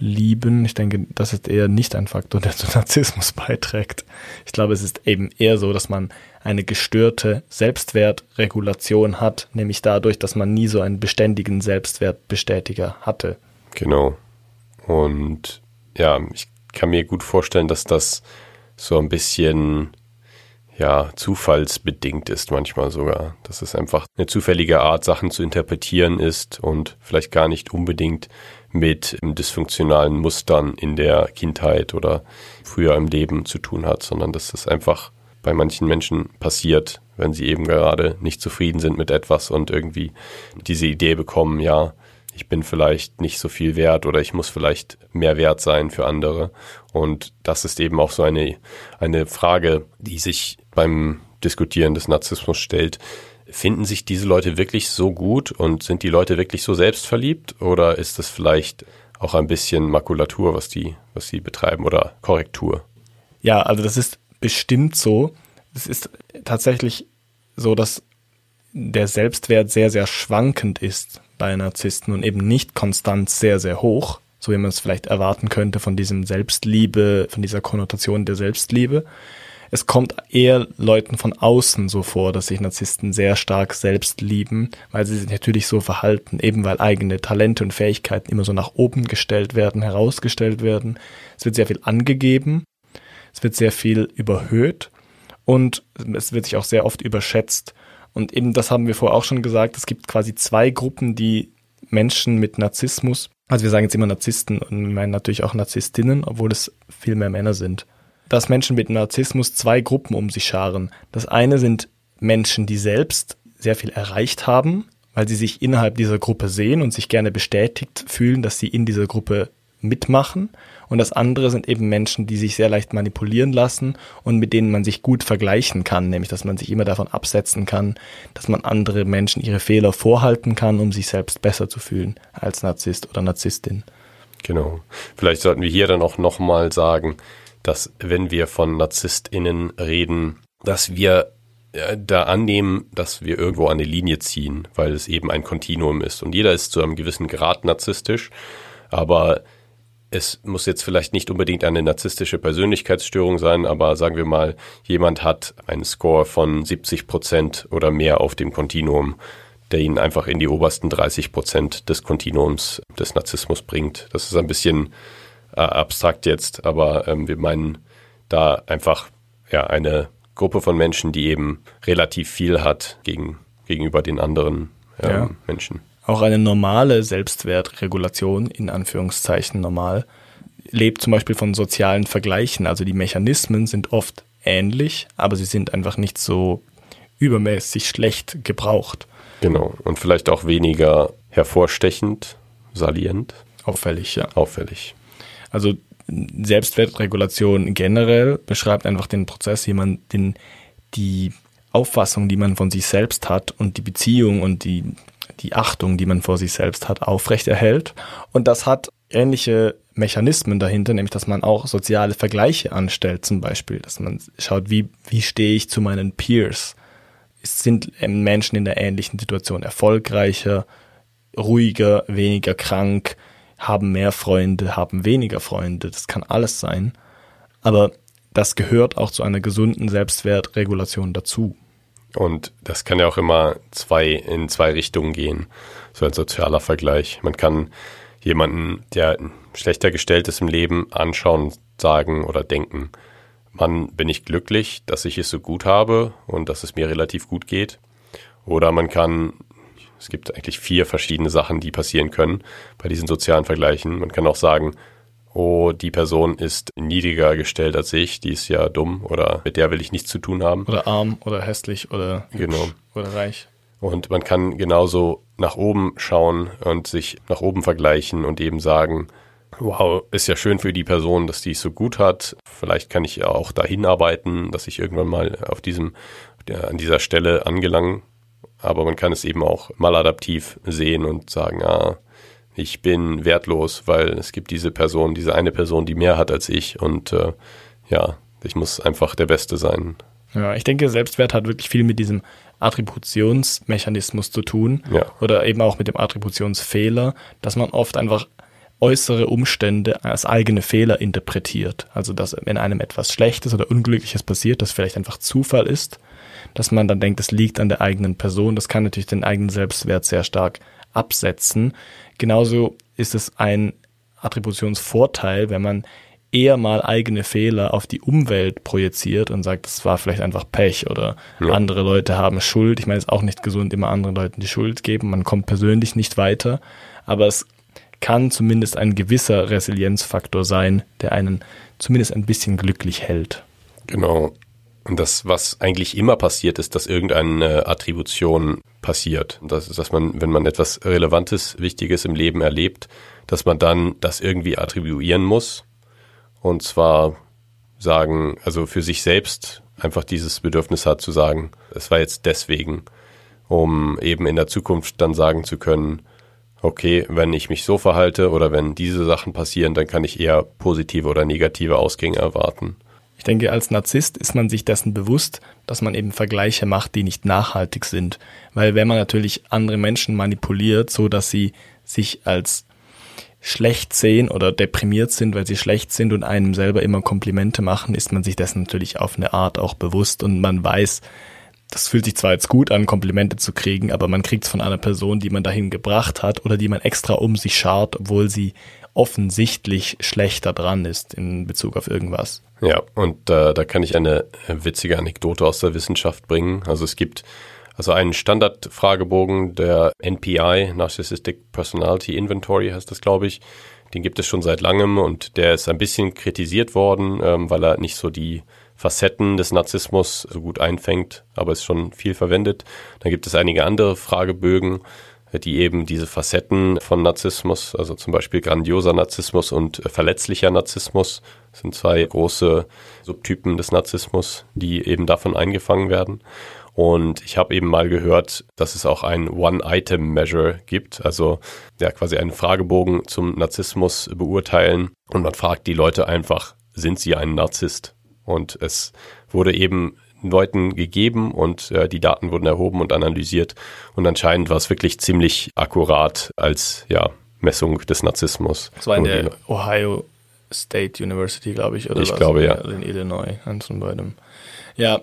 [SPEAKER 3] lieben. Ich denke, das ist eher nicht ein Faktor, der zu Narzissmus beiträgt. Ich glaube, es ist eben eher so, dass man eine gestörte Selbstwertregulation hat, nämlich dadurch, dass man nie so einen beständigen Selbstwertbestätiger hatte.
[SPEAKER 2] Genau. Und ja, ich kann mir gut vorstellen, dass das so ein bisschen ja, zufallsbedingt ist manchmal sogar. Dass es einfach eine zufällige Art, Sachen zu interpretieren ist und vielleicht gar nicht unbedingt mit dysfunktionalen Mustern in der Kindheit oder früher im Leben zu tun hat, sondern dass das einfach bei manchen Menschen passiert, wenn sie eben gerade nicht zufrieden sind mit etwas und irgendwie diese Idee bekommen, ja, ich bin vielleicht nicht so viel wert oder ich muss vielleicht mehr wert sein für andere. Und das ist eben auch so eine, eine Frage, die sich beim Diskutieren des Narzissmus stellt. Finden sich diese Leute wirklich so gut und sind die Leute wirklich so selbstverliebt oder ist das vielleicht auch ein bisschen Makulatur, was die, was sie betreiben oder Korrektur?
[SPEAKER 3] Ja, also das ist bestimmt so. Es ist tatsächlich so, dass der Selbstwert sehr, sehr schwankend ist bei Narzissten und eben nicht konstant sehr, sehr hoch, so wie man es vielleicht erwarten könnte von diesem Selbstliebe, von dieser Konnotation der Selbstliebe. Es kommt eher Leuten von außen so vor, dass sich Narzissten sehr stark selbst lieben, weil sie sich natürlich so verhalten, eben weil eigene Talente und Fähigkeiten immer so nach oben gestellt werden, herausgestellt werden. Es wird sehr viel angegeben, es wird sehr viel überhöht und es wird sich auch sehr oft überschätzt. Und eben das haben wir vorher auch schon gesagt, es gibt quasi zwei Gruppen, die Menschen mit Narzissmus, also wir sagen jetzt immer Narzissten und meinen natürlich auch Narzisstinnen, obwohl es viel mehr Männer sind, dass Menschen mit Narzissmus zwei Gruppen um sich scharen. Das eine sind Menschen, die selbst sehr viel erreicht haben, weil sie sich innerhalb dieser Gruppe sehen und sich gerne bestätigt fühlen, dass sie in dieser Gruppe mitmachen. Und das andere sind eben Menschen, die sich sehr leicht manipulieren lassen und mit denen man sich gut vergleichen kann, nämlich dass man sich immer davon absetzen kann, dass man andere Menschen ihre Fehler vorhalten kann, um sich selbst besser zu fühlen als Narzisst oder Narzisstin.
[SPEAKER 2] Genau. Vielleicht sollten wir hier dann auch nochmal sagen, dass wenn wir von NarzisstInnen reden, dass wir äh, da annehmen, dass wir irgendwo eine Linie ziehen, weil es eben ein Kontinuum ist. Und jeder ist zu einem gewissen Grad narzisstisch, aber es muss jetzt vielleicht nicht unbedingt eine narzisstische Persönlichkeitsstörung sein, aber sagen wir mal, jemand hat einen Score von 70 Prozent oder mehr auf dem Kontinuum, der ihn einfach in die obersten 30 Prozent des Kontinuums des Narzissmus bringt. Das ist ein bisschen äh, abstrakt jetzt, aber ähm, wir meinen da einfach ja eine Gruppe von Menschen, die eben relativ viel hat gegen, gegenüber den anderen ähm,
[SPEAKER 3] Ja.
[SPEAKER 2] Menschen.
[SPEAKER 3] Auch eine normale Selbstwertregulation, in Anführungszeichen normal, lebt zum Beispiel von sozialen Vergleichen. Also die Mechanismen sind oft ähnlich, aber sie sind einfach nicht so übermäßig schlecht gebraucht.
[SPEAKER 2] Genau. Und vielleicht auch weniger hervorstechend, salient,
[SPEAKER 3] Auffällig, ja.
[SPEAKER 2] auffällig.
[SPEAKER 3] Also Selbstwertregulation generell beschreibt einfach den Prozess, wie man den, die Auffassung, die man von sich selbst hat und die Beziehung und die, die Achtung, die man vor sich selbst hat, aufrechterhält. Und das hat ähnliche Mechanismen dahinter, nämlich dass man auch soziale Vergleiche anstellt, zum Beispiel, dass man schaut, wie, wie stehe ich zu meinen Peers? Sind Menschen in der ähnlichen Situation erfolgreicher, ruhiger, weniger krank, haben mehr Freunde, haben weniger Freunde, das kann alles sein. Aber das gehört auch zu einer gesunden Selbstwertregulation dazu.
[SPEAKER 2] Und das kann ja auch immer zwei in zwei Richtungen gehen, so ein sozialer Vergleich. Man kann jemanden, der schlechter gestellt ist im Leben, anschauen, sagen oder denken, Mann, bin ich glücklich, dass ich es so gut habe und dass es mir relativ gut geht. Oder man kann, es gibt eigentlich vier verschiedene Sachen, die passieren können bei diesen sozialen Vergleichen. Man kann auch sagen, oh, die Person ist niedriger gestellt als ich, die ist ja dumm oder mit der will ich nichts zu tun haben.
[SPEAKER 3] Oder arm oder hässlich oder,
[SPEAKER 2] genau.
[SPEAKER 3] oder reich.
[SPEAKER 2] Und man kann genauso nach oben schauen und sich nach oben vergleichen und eben sagen, wow, ist ja schön für die Person, dass die es so gut hat. Vielleicht kann ich ja auch dahin arbeiten, dass ich irgendwann mal auf diesem, an dieser Stelle angelangen. Aber man kann es eben auch maladaptiv sehen und sagen, ah, ich bin wertlos, weil es gibt diese Person, diese eine Person, die mehr hat als ich und äh, ja, ich muss einfach der Beste sein.
[SPEAKER 3] Ja, ich denke, Selbstwert hat wirklich viel mit diesem Attributionsmechanismus zu tun
[SPEAKER 2] ja.
[SPEAKER 3] oder eben auch mit dem Attributionsfehler, dass man oft einfach äußere Umstände als eigene Fehler interpretiert. Also dass wenn einem etwas Schlechtes oder Unglückliches passiert, das vielleicht einfach Zufall ist, dass man dann denkt, es liegt an der eigenen Person. Das kann natürlich den eigenen Selbstwert sehr stark absetzen. Genauso ist es ein Attributionsvorteil, wenn man eher mal eigene Fehler auf die Umwelt projiziert und sagt, das war vielleicht einfach Pech oder ja. andere Leute haben Schuld. Ich meine, es ist auch nicht gesund, immer anderen Leuten die Schuld geben. Man kommt persönlich nicht weiter, aber es kann zumindest ein gewisser Resilienzfaktor sein, der einen zumindest ein bisschen glücklich hält.
[SPEAKER 2] Genau. Und das, was eigentlich immer passiert, ist, dass irgendeine Attribution passiert. Das dass man, wenn man etwas Relevantes, Wichtiges im Leben erlebt, dass man dann das irgendwie attribuieren muss. Und zwar sagen, also für sich selbst einfach dieses Bedürfnis hat zu sagen, es war jetzt deswegen, um eben in der Zukunft dann sagen zu können, okay, wenn ich mich so verhalte oder wenn diese Sachen passieren, dann kann ich eher positive oder negative Ausgänge erwarten.
[SPEAKER 3] Ich denke, als Narzisst ist man sich dessen bewusst, dass man eben Vergleiche macht, die nicht nachhaltig sind. Weil wenn man natürlich andere Menschen manipuliert, so dass sie sich als schlecht sehen oder deprimiert sind, weil sie schlecht sind und einem selber immer Komplimente machen, ist man sich dessen natürlich auf eine Art auch bewusst und man weiß, das fühlt sich zwar jetzt gut an, Komplimente zu kriegen, aber man kriegt es von einer Person, die man dahin gebracht hat oder die man extra um sich schart, obwohl sie offensichtlich schlechter dran ist in Bezug auf irgendwas.
[SPEAKER 2] Ja, und äh, da kann ich eine witzige Anekdote aus der Wissenschaft bringen. Also es gibt also einen Standardfragebogen der NPI, Narcissistic Personality Inventory heißt das, glaube ich. Den gibt es schon seit langem und der ist ein bisschen kritisiert worden, ähm, weil er nicht so die Facetten des Narzissmus so gut einfängt, aber ist schon viel verwendet. Dann gibt es einige andere Fragebögen, die eben diese Facetten von Narzissmus, also zum Beispiel grandioser Narzissmus und verletzlicher Narzissmus, sind zwei große Subtypen des Narzissmus, die eben davon eingefangen werden. Und ich habe eben mal gehört, dass es auch ein One-Item-Measure gibt, also ja quasi einen Fragebogen zum Narzissmus beurteilen. Und man fragt die Leute einfach, sind sie ein Narzisst? Und es wurde eben Leuten gegeben und äh, die Daten wurden erhoben und analysiert. Und anscheinend war es wirklich ziemlich akkurat als ja, Messung des Narzissmus.
[SPEAKER 3] Das war in der Ohio State University, glaube ich, oder
[SPEAKER 2] Ich was? glaube, ja.
[SPEAKER 3] Also in Illinois, eins von beidem. Ja,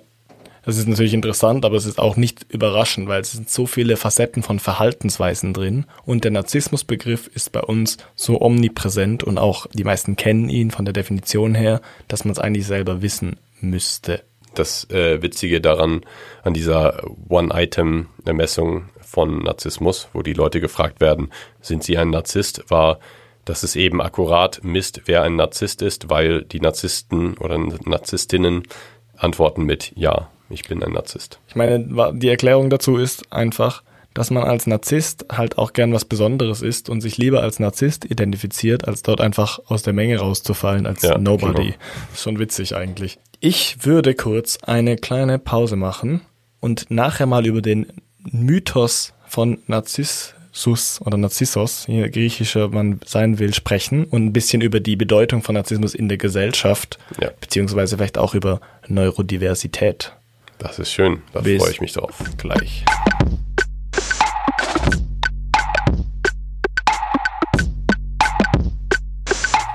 [SPEAKER 3] das ist natürlich interessant, aber es ist auch nicht überraschend, weil es sind so viele Facetten von Verhaltensweisen drin und der Narzissmusbegriff ist bei uns so omnipräsent und auch die meisten kennen ihn von der Definition her, dass man es eigentlich selber wissen müsste
[SPEAKER 2] das äh, Witzige daran, an dieser One-Item-Messung von Narzissmus, wo die Leute gefragt werden, sind sie ein Narzisst, war, dass es eben akkurat misst, wer ein Narzisst ist, weil die Narzissten oder Narzisstinnen antworten mit Ja, ich bin ein Narzisst.
[SPEAKER 3] Ich meine, die Erklärung dazu ist einfach, dass man als Narzisst halt auch gern was Besonderes ist und sich lieber als Narzisst identifiziert, als dort einfach aus der Menge rauszufallen als ja, Nobody. Genau. Schon witzig eigentlich. Ich würde kurz eine kleine Pause machen und nachher mal über den Mythos von Narziss Narzissus oder Narzissos, wie griechischer man sein will, sprechen und ein bisschen über die Bedeutung von Narzissmus in der Gesellschaft,
[SPEAKER 2] Ja.
[SPEAKER 3] beziehungsweise vielleicht auch über Neurodiversität.
[SPEAKER 2] Das ist schön, da freue ich mich drauf.
[SPEAKER 3] Gleich.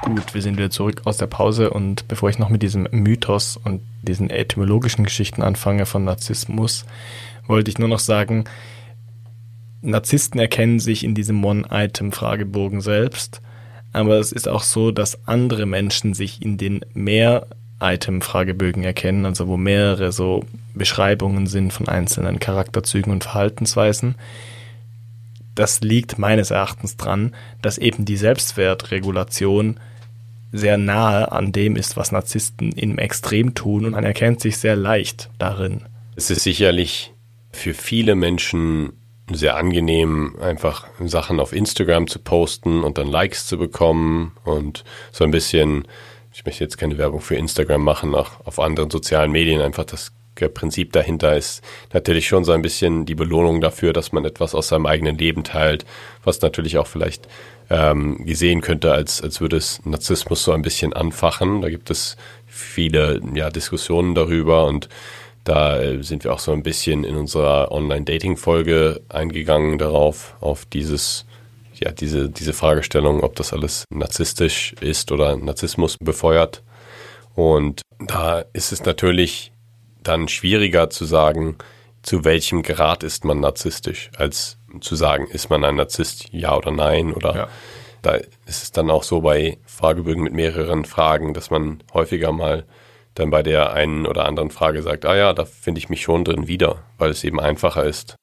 [SPEAKER 3] Gut, wir sind wieder zurück aus der Pause und bevor ich noch mit diesem Mythos und diesen etymologischen Geschichten anfange von Narzissmus, wollte ich nur noch sagen, Narzissten erkennen sich in diesem One-Item-Fragebogen selbst, aber es ist auch so, dass andere Menschen sich in den Mehr-Item-Fragebögen erkennen, also wo mehrere so Beschreibungen sind von einzelnen Charakterzügen und Verhaltensweisen. Das liegt meines Erachtens dran, dass eben die Selbstwertregulation sehr nahe an dem ist, was Narzissten im Extrem tun und man erkennt sich sehr leicht darin.
[SPEAKER 2] Es ist sicherlich für viele Menschen sehr angenehm, einfach Sachen auf Instagram zu posten und dann Likes zu bekommen und so ein bisschen, ich möchte jetzt keine Werbung für Instagram machen, auch auf anderen sozialen Medien, einfach das Prinzip dahinter ist natürlich schon so ein bisschen die Belohnung dafür, dass man etwas aus seinem eigenen Leben teilt, was natürlich auch vielleicht ähm, gesehen könnte, als, als würde es Narzissmus so ein bisschen anfachen. Da gibt es viele ja, Diskussionen darüber und da äh, sind wir auch so ein bisschen in unserer Online-Dating-Folge eingegangen darauf, auf dieses, ja, diese, diese Fragestellung, ob das alles narzisstisch ist oder Narzissmus befeuert. Und da ist es natürlich dann schwieriger zu sagen, zu welchem Grad ist man narzisstisch, als zu sagen, ist man ein Narzisst, ja oder nein, oder
[SPEAKER 3] Ja.
[SPEAKER 2] da ist es dann auch so bei Fragebögen mit mehreren Fragen, dass man häufiger mal dann bei der einen oder anderen Frage sagt, ah ja, da finde ich mich schon drin wieder, weil es eben einfacher ist.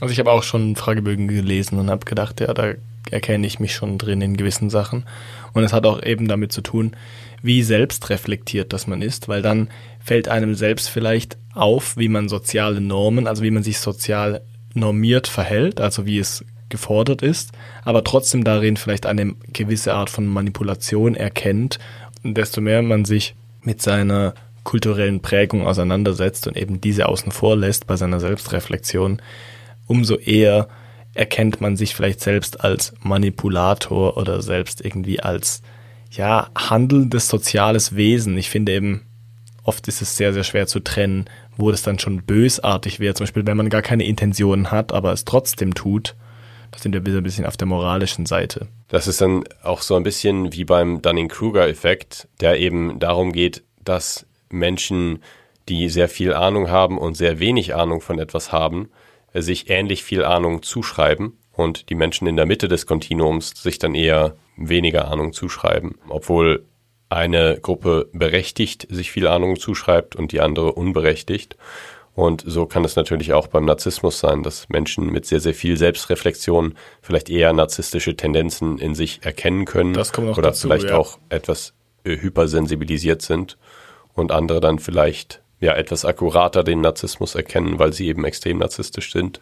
[SPEAKER 3] Also ich habe auch schon Fragebögen gelesen und habe gedacht, ja, da erkenne ich mich schon drin in gewissen Sachen. Und es hat auch eben damit zu tun, wie selbstreflektiert das man ist, weil dann fällt einem selbst vielleicht auf, wie man soziale Normen, also wie man sich sozial normiert verhält, also wie es gefordert ist, aber trotzdem darin vielleicht eine gewisse Art von Manipulation erkennt. Und desto mehr man sich mit seiner kulturellen Prägung auseinandersetzt und eben diese außen vor lässt bei seiner Selbstreflexion, umso eher erkennt man sich vielleicht selbst als Manipulator oder selbst irgendwie als ja handelndes soziales Wesen. Ich finde eben, oft ist es sehr, sehr schwer zu trennen, wo das dann schon bösartig wird. Zum Beispiel, wenn man gar keine Intentionen hat, aber es trotzdem tut. Da sind wir wieder ein bisschen auf der moralischen Seite.
[SPEAKER 2] Das ist dann auch so ein bisschen wie beim Dunning-Kruger-Effekt, der eben darum geht, dass Menschen, die sehr viel Ahnung haben und sehr wenig Ahnung von etwas haben, sich ähnlich viel Ahnung zuschreiben und die Menschen in der Mitte des Kontinuums sich dann eher weniger Ahnung zuschreiben, obwohl eine Gruppe berechtigt sich viel Ahnung zuschreibt und die andere unberechtigt. Und so kann es natürlich auch beim Narzissmus sein, dass Menschen mit sehr, sehr viel Selbstreflexion vielleicht eher narzisstische Tendenzen in sich erkennen können
[SPEAKER 3] Das kommt noch
[SPEAKER 2] oder
[SPEAKER 3] dazu,
[SPEAKER 2] vielleicht
[SPEAKER 3] ja.
[SPEAKER 2] auch etwas äh, hypersensibilisiert sind und andere dann vielleicht ja etwas akkurater den Narzissmus erkennen, weil sie eben extrem narzisstisch sind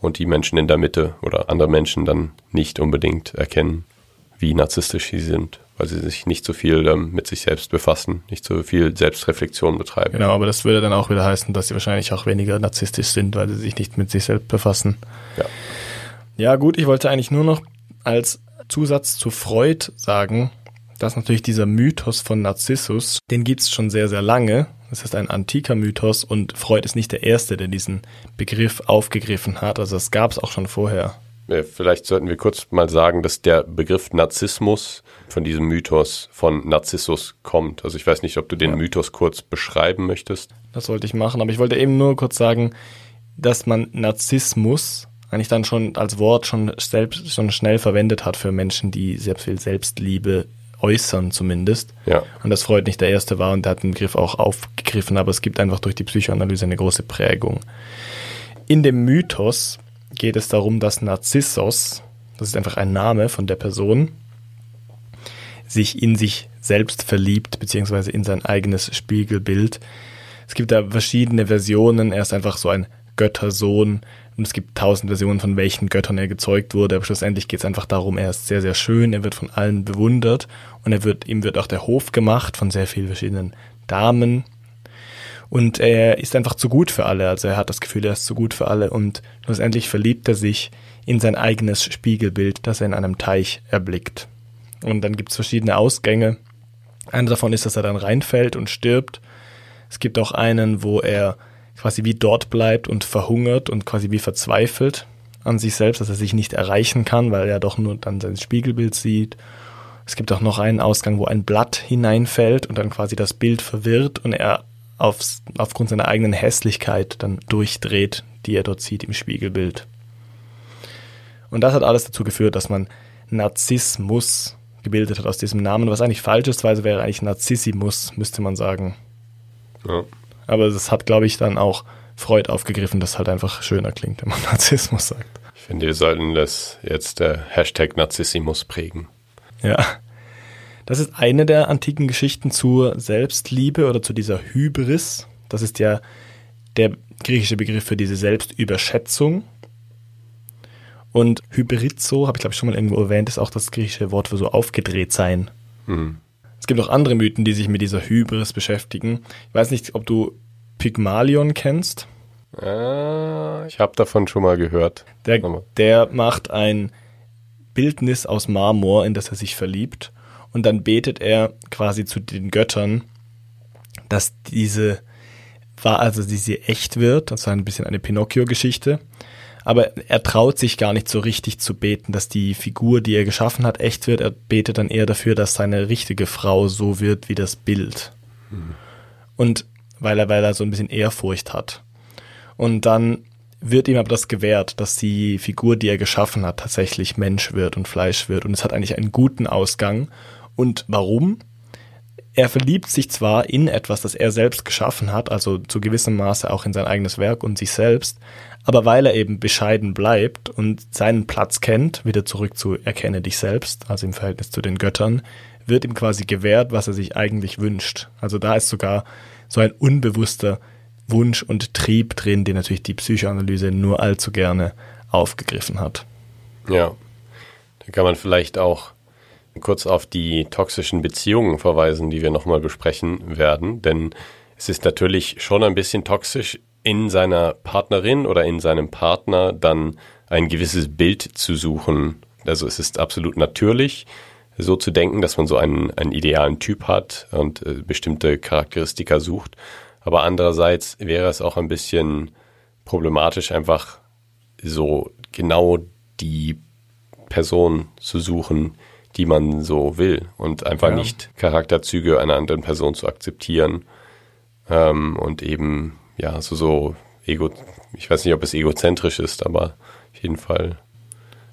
[SPEAKER 2] und die Menschen in der Mitte oder andere Menschen dann nicht unbedingt erkennen, wie narzisstisch sie sind, weil sie sich nicht so viel ähm, mit sich selbst befassen, nicht so viel Selbstreflexion betreiben.
[SPEAKER 3] Genau, aber das würde dann auch wieder heißen, dass sie wahrscheinlich auch weniger narzisstisch sind, weil sie sich nicht mit sich selbst befassen.
[SPEAKER 2] Ja.
[SPEAKER 3] Ja, gut, ich wollte eigentlich nur noch als Zusatz zu Freud sagen, dass natürlich dieser Mythos von Narzissus, den gibt's schon sehr, sehr lange. Das ist ein antiker Mythos und Freud ist nicht der Erste, der diesen Begriff aufgegriffen hat. Also es gab's auch schon vorher.
[SPEAKER 2] Äh, Vielleicht sollten wir kurz mal sagen, dass der Begriff Narzissmus von diesem Mythos von Narzissus kommt. Also ich weiß nicht, ob du den
[SPEAKER 3] Ja.
[SPEAKER 2] Mythos kurz beschreiben möchtest.
[SPEAKER 3] Das wollte ich machen, aber ich wollte eben nur kurz sagen, dass man Narzissmus eigentlich dann schon als Wort schon selbst schon schnell verwendet hat für Menschen, die sehr viel Selbstliebe äußern zumindest.
[SPEAKER 2] Ja.
[SPEAKER 3] Und dass Freud nicht der Erste war und der hat den Begriff auch aufgegriffen, aber es gibt einfach durch die Psychoanalyse eine große Prägung. In dem Mythos geht es darum, dass Narzissos, das ist einfach ein Name von der Person, sich in sich selbst verliebt, beziehungsweise in sein eigenes Spiegelbild. Es gibt da verschiedene Versionen. Er ist einfach so ein Göttersohn und es gibt tausend Versionen, von welchen Göttern er gezeugt wurde. Aber schlussendlich geht es einfach darum, er ist sehr, sehr schön, er wird von allen bewundert und er wird, ihm wird auch der Hof gemacht von sehr vielen verschiedenen Damen. Und er ist einfach zu gut für alle. Also er hat das Gefühl, er ist zu gut für alle und schlussendlich verliebt er sich in sein eigenes Spiegelbild, das er in einem Teich erblickt. Und dann gibt es verschiedene Ausgänge. Einer davon ist, dass er dann reinfällt und stirbt. Es gibt auch einen, wo er quasi wie dort bleibt und verhungert und quasi wie verzweifelt an sich selbst, dass er sich nicht erreichen kann, weil er doch nur dann sein Spiegelbild sieht. Es gibt auch noch einen Ausgang, wo ein Blatt hineinfällt und dann quasi das Bild verwirrt und er aufs, aufgrund seiner eigenen Hässlichkeit dann durchdreht, die er dort sieht im Spiegelbild. Und das hat alles dazu geführt, dass man Narzissmus gebildet hat aus diesem Namen, was eigentlich falsch ist, weil es wäre eigentlich Narzissimus, müsste man sagen.
[SPEAKER 2] Ja.
[SPEAKER 3] Aber das hat, glaube ich, dann auch Freud aufgegriffen, das halt einfach schöner klingt, wenn man Narzissmus sagt.
[SPEAKER 2] Ich finde, wir sollten das jetzt der Hashtag Narzissimus prägen.
[SPEAKER 3] Ja. Das ist eine der antiken Geschichten zur Selbstliebe oder zu dieser Hybris. Das ist ja der griechische Begriff für diese Selbstüberschätzung. Und Hybrizo, habe ich glaube ich schon mal irgendwo erwähnt, ist auch das griechische Wort für so aufgedreht sein.
[SPEAKER 2] Mhm.
[SPEAKER 3] Es gibt auch andere Mythen, die sich mit dieser Hybris beschäftigen. Ich weiß nicht, ob du Pygmalion kennst.
[SPEAKER 2] Ah, ich habe davon schon mal gehört.
[SPEAKER 3] Der, der macht ein Bildnis aus Marmor, in das er sich verliebt. Und dann betet er quasi zu den Göttern, dass diese war, also diese echt wird. Das war ein bisschen eine Pinocchio-Geschichte. Aber er traut sich gar nicht so richtig zu beten, dass die Figur, die er geschaffen hat, echt wird. Er betet dann eher dafür, dass seine richtige Frau so wird wie das Bild. Und weil er, weil er so ein bisschen Ehrfurcht hat. Und dann wird ihm aber das gewährt, dass die Figur, die er geschaffen hat, tatsächlich Mensch wird und Fleisch wird. Und es hat eigentlich einen guten Ausgang. Und warum? Er verliebt sich zwar in etwas, das er selbst geschaffen hat, also zu gewissem Maße auch in sein eigenes Werk und sich selbst, aber weil er eben bescheiden bleibt und seinen Platz kennt, wieder zurück zu erkenne dich selbst, also im Verhältnis zu den Göttern, wird ihm quasi gewährt, was er sich eigentlich wünscht. Also da ist sogar so ein unbewusster Wunsch und Trieb drin, den natürlich die Psychoanalyse nur allzu gerne aufgegriffen hat.
[SPEAKER 2] Ja. Da kann man vielleicht auch kurz auf die toxischen Beziehungen verweisen, die wir nochmal besprechen werden. Denn es ist natürlich schon ein bisschen toxisch, in seiner Partnerin oder in seinem Partner dann ein gewisses Bild zu suchen. Also es ist absolut natürlich, so zu denken, dass man so einen, einen idealen Typ hat und äh, bestimmte Charakteristika sucht. Aber andererseits wäre es auch ein bisschen problematisch, einfach so genau die Person zu suchen, die man so will und einfach
[SPEAKER 3] Ja.
[SPEAKER 2] nicht Charakterzüge einer anderen Person zu akzeptieren ähm, und eben ja so so ego ich weiß nicht ob es egozentrisch ist aber auf jeden Fall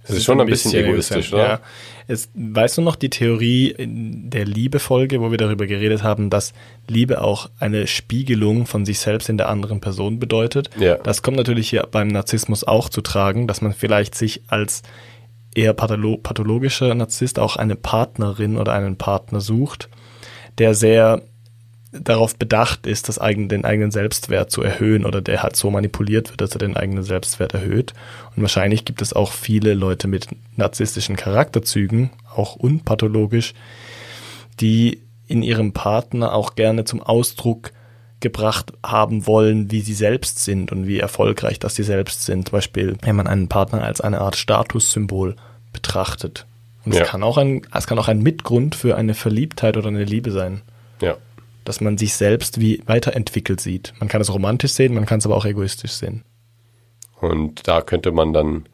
[SPEAKER 2] es ist schon ein bisschen, egoistisch oder
[SPEAKER 3] Ja. Es, weißt du noch die Theorie der Liebe-Folge, wo wir darüber geredet haben, dass Liebe auch eine Spiegelung von sich selbst in der anderen Person bedeutet?
[SPEAKER 2] Ja.
[SPEAKER 3] Das kommt natürlich hier beim Narzissmus auch zu tragen, dass man vielleicht sich als eher patholo pathologischer Narzisst auch eine Partnerin oder einen Partner sucht, der sehr darauf bedacht ist, das eigen, den eigenen Selbstwert zu erhöhen oder der halt so manipuliert wird, dass er den eigenen Selbstwert erhöht. Und wahrscheinlich gibt es auch viele Leute mit narzisstischen Charakterzügen, auch unpathologisch, die in ihrem Partner auch gerne zum Ausdruck gebracht haben wollen, wie sie selbst sind und wie erfolgreich dass sie selbst sind. Zum Beispiel, wenn man einen Partner als eine Art Statussymbol betrachtet. Und
[SPEAKER 2] Ja.
[SPEAKER 3] es kann auch ein, es kann auch ein Mitgrund für eine Verliebtheit oder eine Liebe sein
[SPEAKER 2] ja
[SPEAKER 3] dass man sich selbst wie weiterentwickelt sieht. Man kann es romantisch sehen, man kann es aber auch egoistisch sehen.
[SPEAKER 2] und da könnte man dann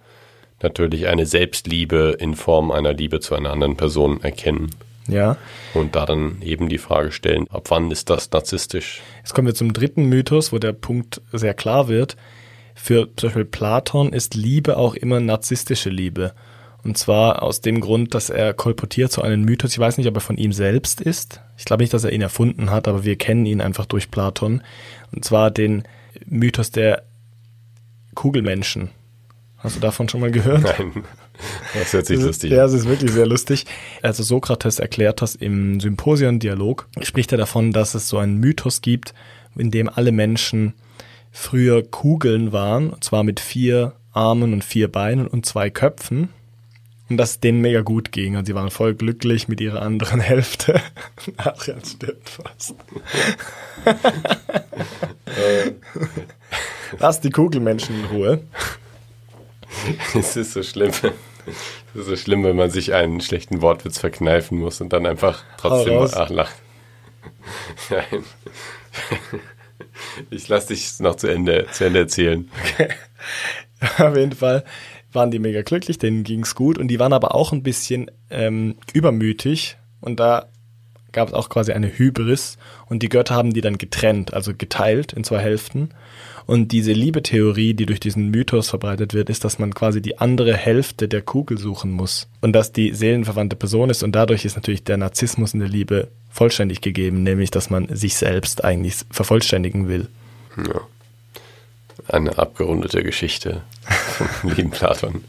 [SPEAKER 2] natürlich eine Selbstliebe in Form einer Liebe zu einer anderen Person erkennen
[SPEAKER 3] Ja.
[SPEAKER 2] und da dann eben die Frage stellen ab wann ist das narzisstisch
[SPEAKER 3] Jetzt kommen wir zum dritten Mythos, wo der Punkt sehr klar wird. Für zum Beispiel Platon ist Liebe auch immer narzisstische Liebe. Und zwar aus dem Grund, dass er kolportiert so einen Mythos. Ich weiß nicht, ob er von ihm selbst ist. Ich glaube nicht, dass er ihn erfunden hat, aber wir kennen ihn einfach durch Platon. Und zwar den Mythos der Kugelmenschen. Hast du davon schon mal gehört?
[SPEAKER 2] nein das hört sich lustig
[SPEAKER 3] Ja,
[SPEAKER 2] an
[SPEAKER 3] es ist wirklich sehr lustig. Also Sokrates erklärt das im Symposion-Dialog. Spricht er davon, dass es so einen Mythos gibt, in dem alle Menschen früher Kugeln waren, und zwar mit vier Armen und vier Beinen und zwei Köpfen. Und dass es denen mega gut ging und sie waren voll glücklich mit ihrer anderen Hälfte. Adrian stirbt fast. Lass die Kugelmenschen in Ruhe.
[SPEAKER 2] es ist so schlimm. Es ist so schlimm, wenn man sich einen schlechten Wortwitz verkneifen muss und dann einfach trotzdem
[SPEAKER 3] Hau raus.
[SPEAKER 2] ach, lacht. Nein. Ich lasse dich noch zu Ende, zu Ende erzählen.
[SPEAKER 3] Auf jeden Fall waren die mega glücklich, denen ging's gut und die waren aber auch ein bisschen ähm, übermütig und da gab es auch quasi eine Hybris und die Götter haben die dann getrennt, also geteilt in zwei Hälften. Und diese Liebetheorie, die durch diesen Mythos verbreitet wird, ist, dass man quasi die andere Hälfte der Kugel suchen muss und dass die seelenverwandte Person ist und dadurch ist natürlich der Narzissmus in der Liebe vollständig gegeben, nämlich dass man sich selbst eigentlich vervollständigen will.
[SPEAKER 2] Ja. Eine abgerundete Geschichte vom lieben Platon.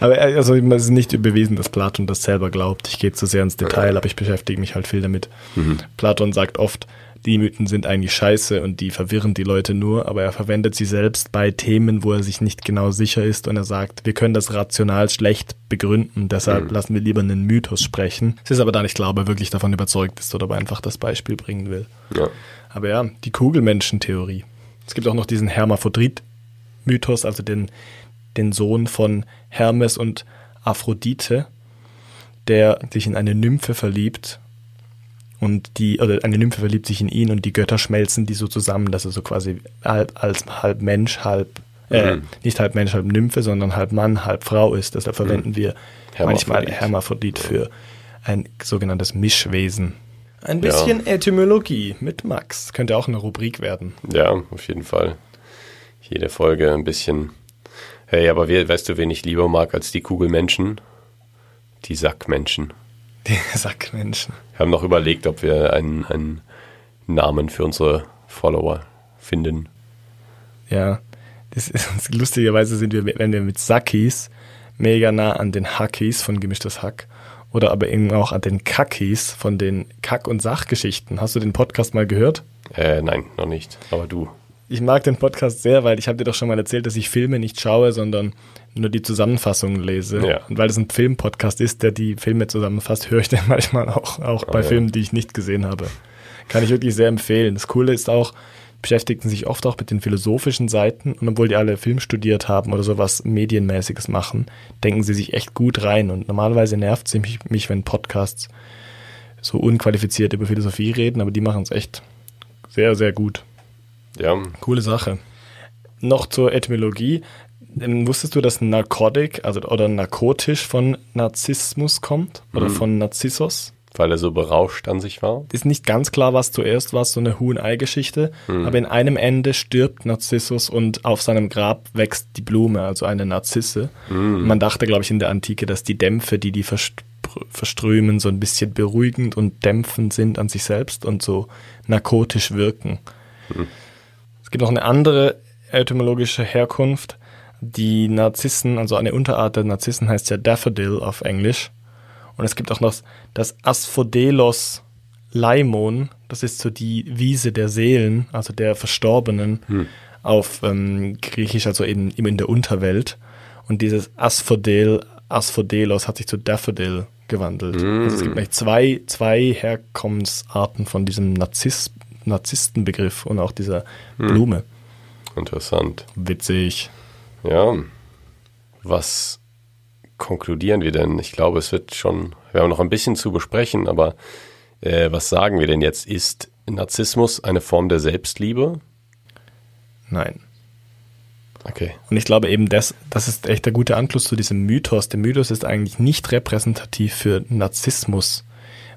[SPEAKER 3] Aber äh, also es ist nicht bewiesen, dass Platon das selber glaubt. Ich gehe zu sehr ins Detail, aber ich beschäftige mich halt viel damit. Platon sagt oft, die Mythen sind eigentlich scheiße und die verwirren die Leute nur, aber er verwendet sie selbst bei Themen, wo er sich nicht genau sicher ist und er sagt, wir können das rational schlecht begründen, deshalb lassen wir lieber einen Mythos sprechen. Es ist aber da nicht klar, ob er wirklich davon überzeugt ist oder ob er einfach das Beispiel bringen will.
[SPEAKER 2] Ja.
[SPEAKER 3] Aber ja, die Kugelmenschen-Theorie. Es gibt auch noch diesen Hermaphrodit-Mythos, also den, den Sohn von Hermes und Aphrodite, der sich in eine Nymphe verliebt und die, oder eine Nymphe verliebt sich in ihn und die Götter schmelzen die so zusammen, dass er so quasi halb, als halb Mensch, halb, äh,
[SPEAKER 2] Mhm.
[SPEAKER 3] nicht halb Mensch, halb Nymphe, sondern halb Mann, halb Frau ist. Deshalb verwenden wir manchmal
[SPEAKER 2] Hermaphrodit.
[SPEAKER 3] Hermaphrodit für ein sogenanntes Mischwesen. Ein bisschen Etymologie mit Max. Könnte auch eine Rubrik werden.
[SPEAKER 2] Ja, auf jeden Fall. Jede Folge ein bisschen. Hey, aber we weißt du, wen ich lieber mag als die Kugelmenschen? Die Sackmenschen.
[SPEAKER 3] Die Sackmenschen.
[SPEAKER 2] Wir haben noch überlegt, ob wir einen, einen Namen für unsere Follower finden.
[SPEAKER 3] Ja. Das ist, lustigerweise sind wir, wenn wir mit Sackis mega nah an den Hackies von Gemischtes Hack oder aber eben auch an den Kackis von den Kack- und Sachgeschichten. Hast du den Podcast mal gehört?
[SPEAKER 2] Äh, nein, noch nicht. Aber du.
[SPEAKER 3] Ich mag den Podcast sehr, weil ich habe dir doch schon mal erzählt, dass ich Filme nicht schaue, sondern nur die Zusammenfassungen lese.
[SPEAKER 2] Ja.
[SPEAKER 3] Und weil es ein Filmpodcast ist, der die Filme zusammenfasst, höre ich den manchmal auch, auch bei
[SPEAKER 2] ja.
[SPEAKER 3] Filmen, die ich nicht gesehen habe. Kann ich wirklich sehr empfehlen. Das Coole ist auch, beschäftigten sich oft auch mit den philosophischen Seiten und obwohl die alle Film studiert haben oder sowas Medienmäßiges machen, denken sie sich echt gut rein. Und normalerweise nervt es mich, mich, wenn Podcasts so unqualifiziert über Philosophie reden, aber die machen es echt sehr, sehr gut.
[SPEAKER 2] Ja,
[SPEAKER 3] Coole Sache. Noch zur Etymologie. Ähm, Wusstest du, dass Narcotic, also oder narkotisch von Narzissmus kommt? Oder von Narzissos?
[SPEAKER 2] weil er so berauscht an sich war.
[SPEAKER 3] Ist nicht ganz klar, was zuerst war, so eine Huhn-Ei-Geschichte. Aber in einem Ende stirbt Narzissus und auf seinem Grab wächst die Blume, also eine Narzisse. Man dachte, glaube ich, in der Antike, dass die Dämpfe, die die verstr- verströmen, so ein bisschen beruhigend und dämpfend sind an sich selbst und so narkotisch wirken. Es gibt noch eine andere etymologische Herkunft. Die Narzissen, also eine Unterart der Narzissen heißt ja Daffodil auf Englisch. Und es gibt auch noch das Asphodelos Laimon, das ist so die Wiese der Seelen, also der Verstorbenen auf ähm, Griechisch, also in, in der Unterwelt. Und dieses Asphodel, Asphodelos hat sich zu Daffodil gewandelt. Also es gibt eigentlich zwei, zwei Herkommensarten von diesem Narziss, Narzisstenbegriff und auch dieser Blume.
[SPEAKER 2] Interessant.
[SPEAKER 3] Witzig.
[SPEAKER 2] Ja. Was konkludieren wir denn? Ich glaube, es wird schon, wir haben noch ein bisschen zu besprechen, aber äh, was sagen wir denn jetzt? Ist Narzissmus eine Form der Selbstliebe?
[SPEAKER 3] Nein.
[SPEAKER 2] Okay.
[SPEAKER 3] Und ich glaube eben, das, das ist echt der gute Anschluss zu diesem Mythos. Der Mythos ist eigentlich nicht repräsentativ für Narzissmus,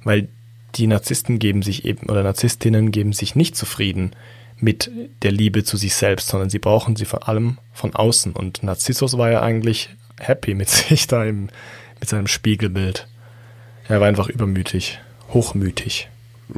[SPEAKER 3] weil die Narzissten geben sich eben, oder Narzisstinnen geben sich nicht zufrieden mit der Liebe zu sich selbst, sondern sie brauchen sie vor allem von außen. Und Narzissus war ja eigentlich happy mit sich da im, mit seinem Spiegelbild. Er war einfach übermütig, hochmütig.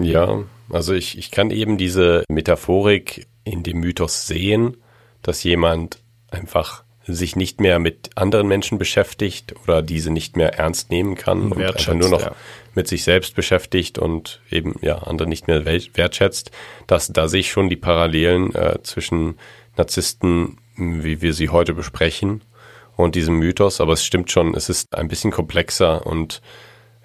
[SPEAKER 2] Ja, also ich, ich kann eben diese Metaphorik in dem Mythos sehen, dass jemand einfach sich nicht mehr mit anderen Menschen beschäftigt oder diese nicht mehr ernst nehmen kann
[SPEAKER 3] Und
[SPEAKER 2] und, einfach nur noch
[SPEAKER 3] ja.
[SPEAKER 2] Mit sich selbst beschäftigt und eben ja andere nicht mehr wertschätzt. Das, da sehe ich schon die Parallelen äh, zwischen Narzissten, wie wir sie heute besprechen, und diesem Mythos. Aber es stimmt schon, es ist ein bisschen komplexer und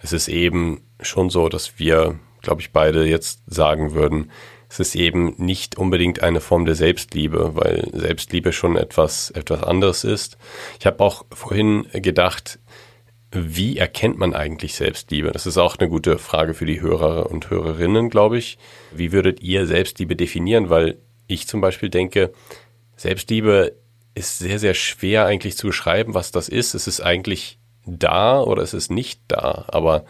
[SPEAKER 2] es ist eben schon so, dass wir, glaube ich, beide jetzt sagen würden, es ist eben nicht unbedingt eine Form der Selbstliebe, weil Selbstliebe schon etwas, etwas anderes ist. Ich habe auch vorhin gedacht, wie erkennt man eigentlich Selbstliebe? Das ist auch eine gute Frage für die Hörer und Hörerinnen, glaube ich. Wie würdet ihr Selbstliebe definieren? Weil ich zum Beispiel denke, Selbstliebe ist sehr, sehr schwer eigentlich zu beschreiben, was das ist. Es ist eigentlich da oder es ist nicht da, aber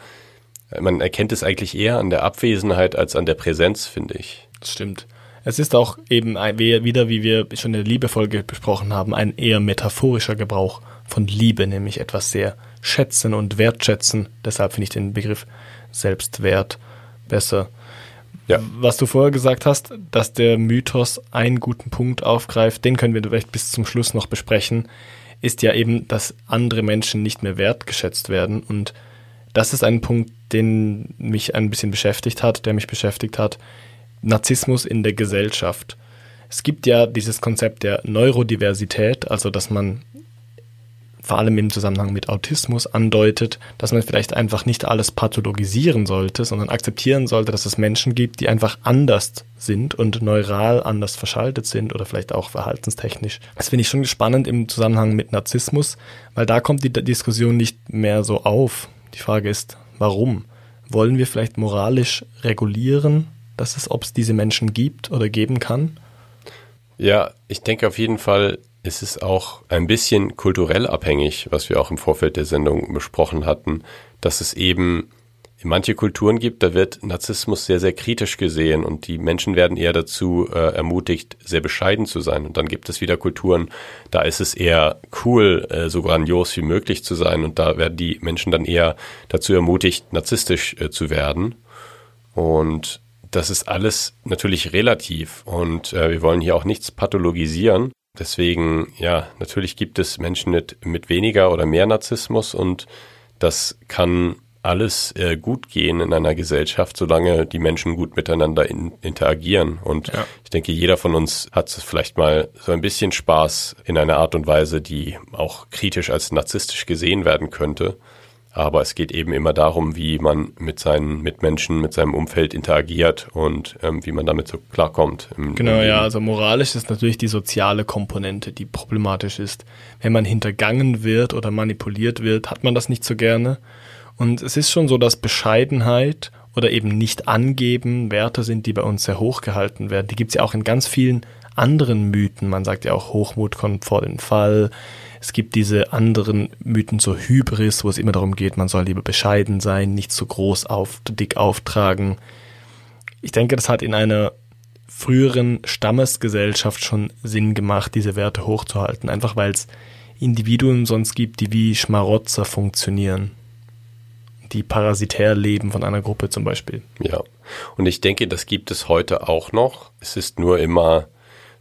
[SPEAKER 2] man erkennt es eigentlich eher an der Abwesenheit als an der Präsenz, finde ich.
[SPEAKER 3] Das stimmt. Es ist auch eben wieder, wie wir schon in der Liebefolge besprochen haben, ein eher metaphorischer Gebrauch von Liebe, nämlich etwas sehr schätzen und wertschätzen. Deshalb finde ich den Begriff Selbstwert besser. Ja. Was du vorher gesagt hast, dass der Mythos einen guten Punkt aufgreift, den können wir vielleicht bis zum Schluss noch besprechen, ist ja eben, dass andere Menschen nicht mehr wertgeschätzt werden. Und das ist ein Punkt, den mich ein bisschen beschäftigt hat, der mich beschäftigt hat. Narzissmus in der Gesellschaft. Es gibt ja dieses Konzept der Neurodiversität, also dass man vor allem im Zusammenhang mit Autismus andeutet, dass man vielleicht einfach nicht alles pathologisieren sollte, sondern akzeptieren sollte, dass es Menschen gibt, die einfach anders sind und neural anders verschaltet sind oder vielleicht auch verhaltenstechnisch. Das finde ich schon spannend im Zusammenhang mit Narzissmus, weil da kommt die Diskussion nicht mehr so auf. Die Frage ist, warum? Wollen wir vielleicht moralisch regulieren, dass es, ob es diese Menschen gibt oder geben kann?
[SPEAKER 2] Ja, ich denke auf jeden Fall, ist es auch ein bisschen kulturell abhängig, was wir auch im Vorfeld der Sendung besprochen hatten, dass es eben in manche Kulturen gibt, da wird Narzissmus sehr, sehr kritisch gesehen und die Menschen werden eher dazu äh, ermutigt, sehr bescheiden zu sein. Und dann gibt es wieder Kulturen, da ist es eher cool, äh, so grandios wie möglich zu sein und da werden die Menschen dann eher dazu ermutigt, narzisstisch äh, zu werden. Und das ist alles natürlich relativ und äh, wir wollen hier auch nichts pathologisieren. Deswegen, ja, natürlich gibt es Menschen mit, mit weniger oder mehr Narzissmus und das kann alles äh, gut gehen in einer Gesellschaft, solange die Menschen gut miteinander in, interagieren. Und ja. ich denke, jeder von uns hat vielleicht mal so ein bisschen Spaß in einer Art und Weise, die auch kritisch als narzisstisch gesehen werden könnte. Aber es geht eben immer darum, wie man mit seinen Mitmenschen, mit seinem Umfeld interagiert und ähm, wie man damit so klarkommt.
[SPEAKER 3] Im, genau, im ja, also moralisch ist natürlich die soziale Komponente, die problematisch ist. Wenn man hintergangen wird oder manipuliert wird, hat man das nicht so gerne. Und es ist schon so, dass Bescheidenheit oder eben nicht angeben Werte sind, die bei uns sehr hoch gehalten werden. Die gibt es ja auch in ganz vielen anderen Mythen. Man sagt ja auch, Hochmut kommt vor den Fall. Es gibt diese anderen Mythen zur Hybris, wo es immer darum geht, man soll lieber bescheiden sein, nicht zu groß auf, dick auftragen. Ich denke, das hat in einer früheren Stammesgesellschaft schon Sinn gemacht, diese Werte hochzuhalten, einfach weil es Individuen sonst gibt, die wie Schmarotzer funktionieren die parasitär leben von einer Gruppe zum Beispiel.
[SPEAKER 2] Ja, und ich denke, das gibt es heute auch noch. Es ist nur immer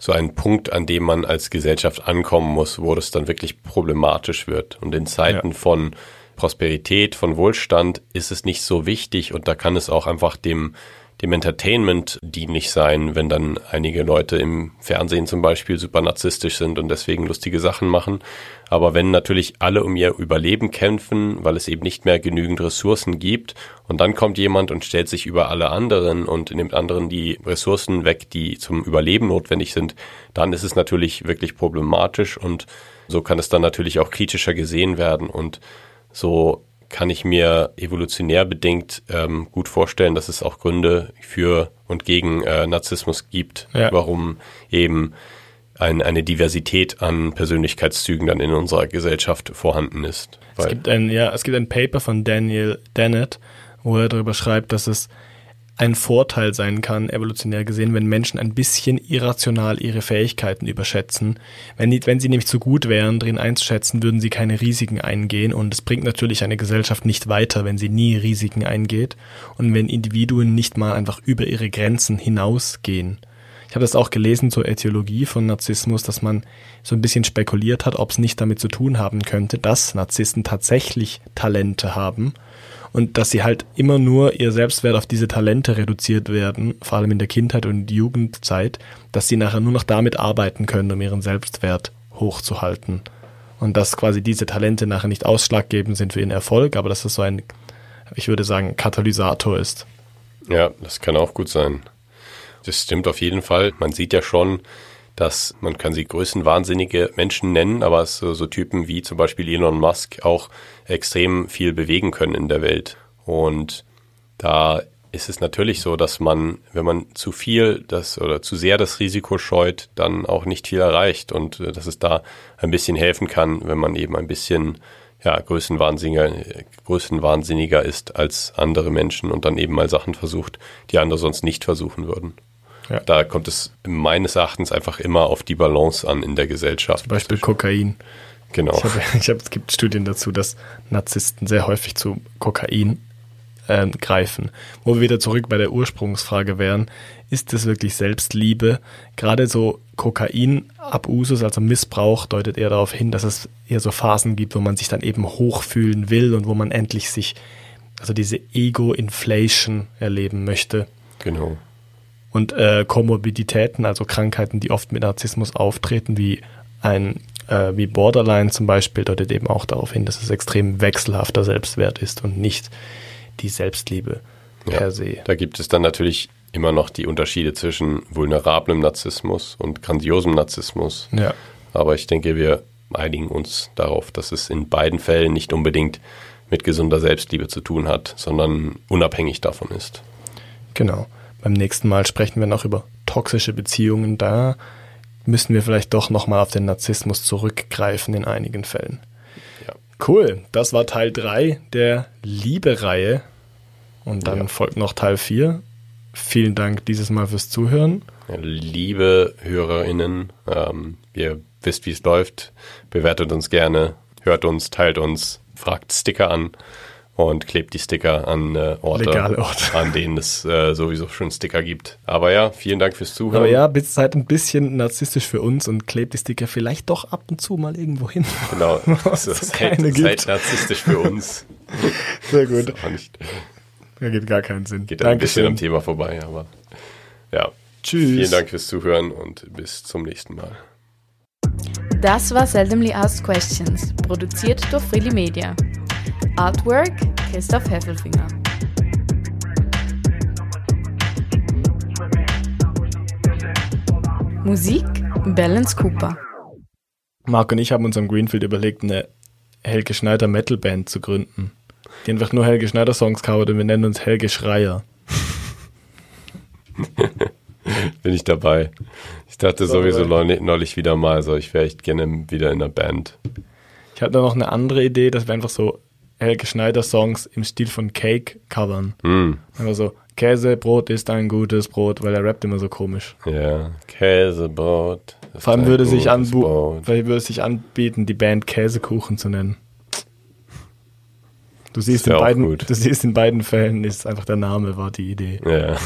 [SPEAKER 2] so ein Punkt, an dem man als Gesellschaft ankommen muss, wo das dann wirklich problematisch wird. Und in Zeiten ja. von Prosperität, von Wohlstand ist es nicht so wichtig und da kann es auch einfach dem dem Entertainment dienlich sein, wenn dann einige Leute im Fernsehen zum Beispiel super narzisstisch sind und deswegen lustige Sachen machen. Aber wenn natürlich alle um ihr Überleben kämpfen, weil es eben nicht mehr genügend Ressourcen gibt und dann kommt jemand und stellt sich über alle anderen und nimmt anderen die Ressourcen weg, die zum Überleben notwendig sind, dann ist es natürlich wirklich problematisch und so kann es dann natürlich auch kritischer gesehen werden und so kann ich mir evolutionär bedingt ähm, gut vorstellen, dass es auch Gründe für und gegen äh, Narzissmus gibt, ja. warum eben ein, eine Diversität an Persönlichkeitszügen dann in unserer Gesellschaft vorhanden ist.
[SPEAKER 3] Es gibt ein, ja, es gibt ein Paper von Daniel Dennett, wo er darüber schreibt, dass es ein Vorteil sein kann, evolutionär gesehen, wenn Menschen ein bisschen irrational ihre Fähigkeiten überschätzen. Wenn, die, wenn sie nämlich zu gut wären, drin einzuschätzen, würden sie keine Risiken eingehen und es bringt natürlich eine Gesellschaft nicht weiter, wenn sie nie Risiken eingeht und wenn Individuen nicht mal einfach über ihre Grenzen hinausgehen. Ich habe das auch gelesen zur Äthiologie von Narzissmus, dass man so ein bisschen spekuliert hat, ob es nicht damit zu tun haben könnte, dass Narzissten tatsächlich Talente haben und dass sie halt immer nur ihr Selbstwert auf diese Talente reduziert werden, vor allem in der Kindheit und Jugendzeit, dass sie nachher nur noch damit arbeiten können, um ihren Selbstwert hochzuhalten. Und dass quasi diese Talente nachher nicht ausschlaggebend sind für ihren Erfolg, aber dass es so ein, ich würde sagen, Katalysator ist.
[SPEAKER 2] Ja, das kann auch gut sein. Das stimmt auf jeden Fall. Man sieht ja schon, dass man kann sie größenwahnsinnige Menschen nennen, aber so, so Typen wie zum Beispiel Elon Musk auch extrem viel bewegen können in der Welt. Und da ist es natürlich so, dass man, wenn man zu viel das oder zu sehr das Risiko scheut, dann auch nicht viel erreicht und äh, dass es da ein bisschen helfen kann, wenn man eben ein bisschen ja, größenwahnsinniger, größenwahnsinniger ist als andere Menschen und dann eben mal Sachen versucht, die andere sonst nicht versuchen würden. Ja. Da kommt es meines Erachtens einfach immer auf die Balance an in der Gesellschaft.
[SPEAKER 3] Zum Beispiel Kokain.
[SPEAKER 2] Genau.
[SPEAKER 3] Ich hab, ich hab, es gibt Studien dazu, dass Narzissten sehr häufig zu Kokain äh, greifen. Wo wir wieder zurück bei der Ursprungsfrage wären, ist es wirklich Selbstliebe? Gerade so Kokain-Abusus, also Missbrauch, deutet eher darauf hin, dass es eher so Phasen gibt, wo man sich dann eben hochfühlen will und wo man endlich sich, also diese Ego-Inflation erleben möchte.
[SPEAKER 2] Genau.
[SPEAKER 3] Und äh, Komorbiditäten, also Krankheiten, die oft mit Narzissmus auftreten, wie ein äh, wie Borderline zum Beispiel, deutet eben auch darauf hin, dass es extrem wechselhafter Selbstwert ist und nicht die Selbstliebe ja, per se.
[SPEAKER 2] Da gibt es dann natürlich immer noch die Unterschiede zwischen vulnerablem Narzissmus und grandiosem Narzissmus.
[SPEAKER 3] Ja.
[SPEAKER 2] Aber ich denke, wir einigen uns darauf, dass es in beiden Fällen nicht unbedingt mit gesunder Selbstliebe zu tun hat, sondern unabhängig davon ist.
[SPEAKER 3] Genau. Beim nächsten Mal sprechen wir noch über toxische Beziehungen. Da müssen wir vielleicht doch nochmal auf den Narzissmus zurückgreifen in einigen Fällen.
[SPEAKER 2] Ja.
[SPEAKER 3] Cool, das war Teil 3 der Liebe-Reihe. Und dann ja. folgt noch Teil 4. Vielen Dank dieses Mal fürs Zuhören.
[SPEAKER 2] Liebe HörerInnen, ähm, ihr wisst, wie es läuft. Bewertet uns gerne, hört uns, teilt uns, fragt Sticker an und klebt die Sticker an äh, Orte,
[SPEAKER 3] Orte,
[SPEAKER 2] an denen es äh, sowieso schon Sticker gibt. Aber ja, vielen Dank fürs Zuhören.
[SPEAKER 3] Aber ja, bitte seid ein bisschen narzisstisch für uns und klebt die Sticker vielleicht doch ab und zu mal irgendwo hin.
[SPEAKER 2] Genau, also, seid, seid narzisstisch für uns.
[SPEAKER 3] Sehr gut. Da gibt gar keinen Sinn.
[SPEAKER 2] Geht ein bisschen am Thema vorbei, aber ja. Tschüss. Vielen Dank fürs Zuhören und bis zum nächsten Mal.
[SPEAKER 1] Das war Seldomly Asked Questions, produziert durch Freely Media. Artwork Christoph Heffelfinger. Musik Balance Cooper.
[SPEAKER 3] Marc und ich haben uns am Greenfield überlegt, eine Helge Schneider Metalband zu gründen. Die einfach nur Helge Schneider Songs covert und wir nennen uns Helge Schreier.
[SPEAKER 2] Bin ich dabei. Ich dachte sowieso neulich wieder mal, so ich wäre echt gerne wieder in einer Band.
[SPEAKER 3] Ich hatte noch eine andere Idee, dass wir einfach so Helge Schneider Songs im Stil von Cake covern.
[SPEAKER 2] Mm.
[SPEAKER 3] Einfach so, Käsebrot ist ein gutes Brot, weil er rappt immer so komisch.
[SPEAKER 2] Ja, Käsebrot.
[SPEAKER 3] Vor allem würde sich, anbu würde sich anbieten, die Band Käsekuchen zu nennen. Du siehst, in beiden, du siehst in beiden Fällen ist einfach der Name war die Idee.
[SPEAKER 2] Ja.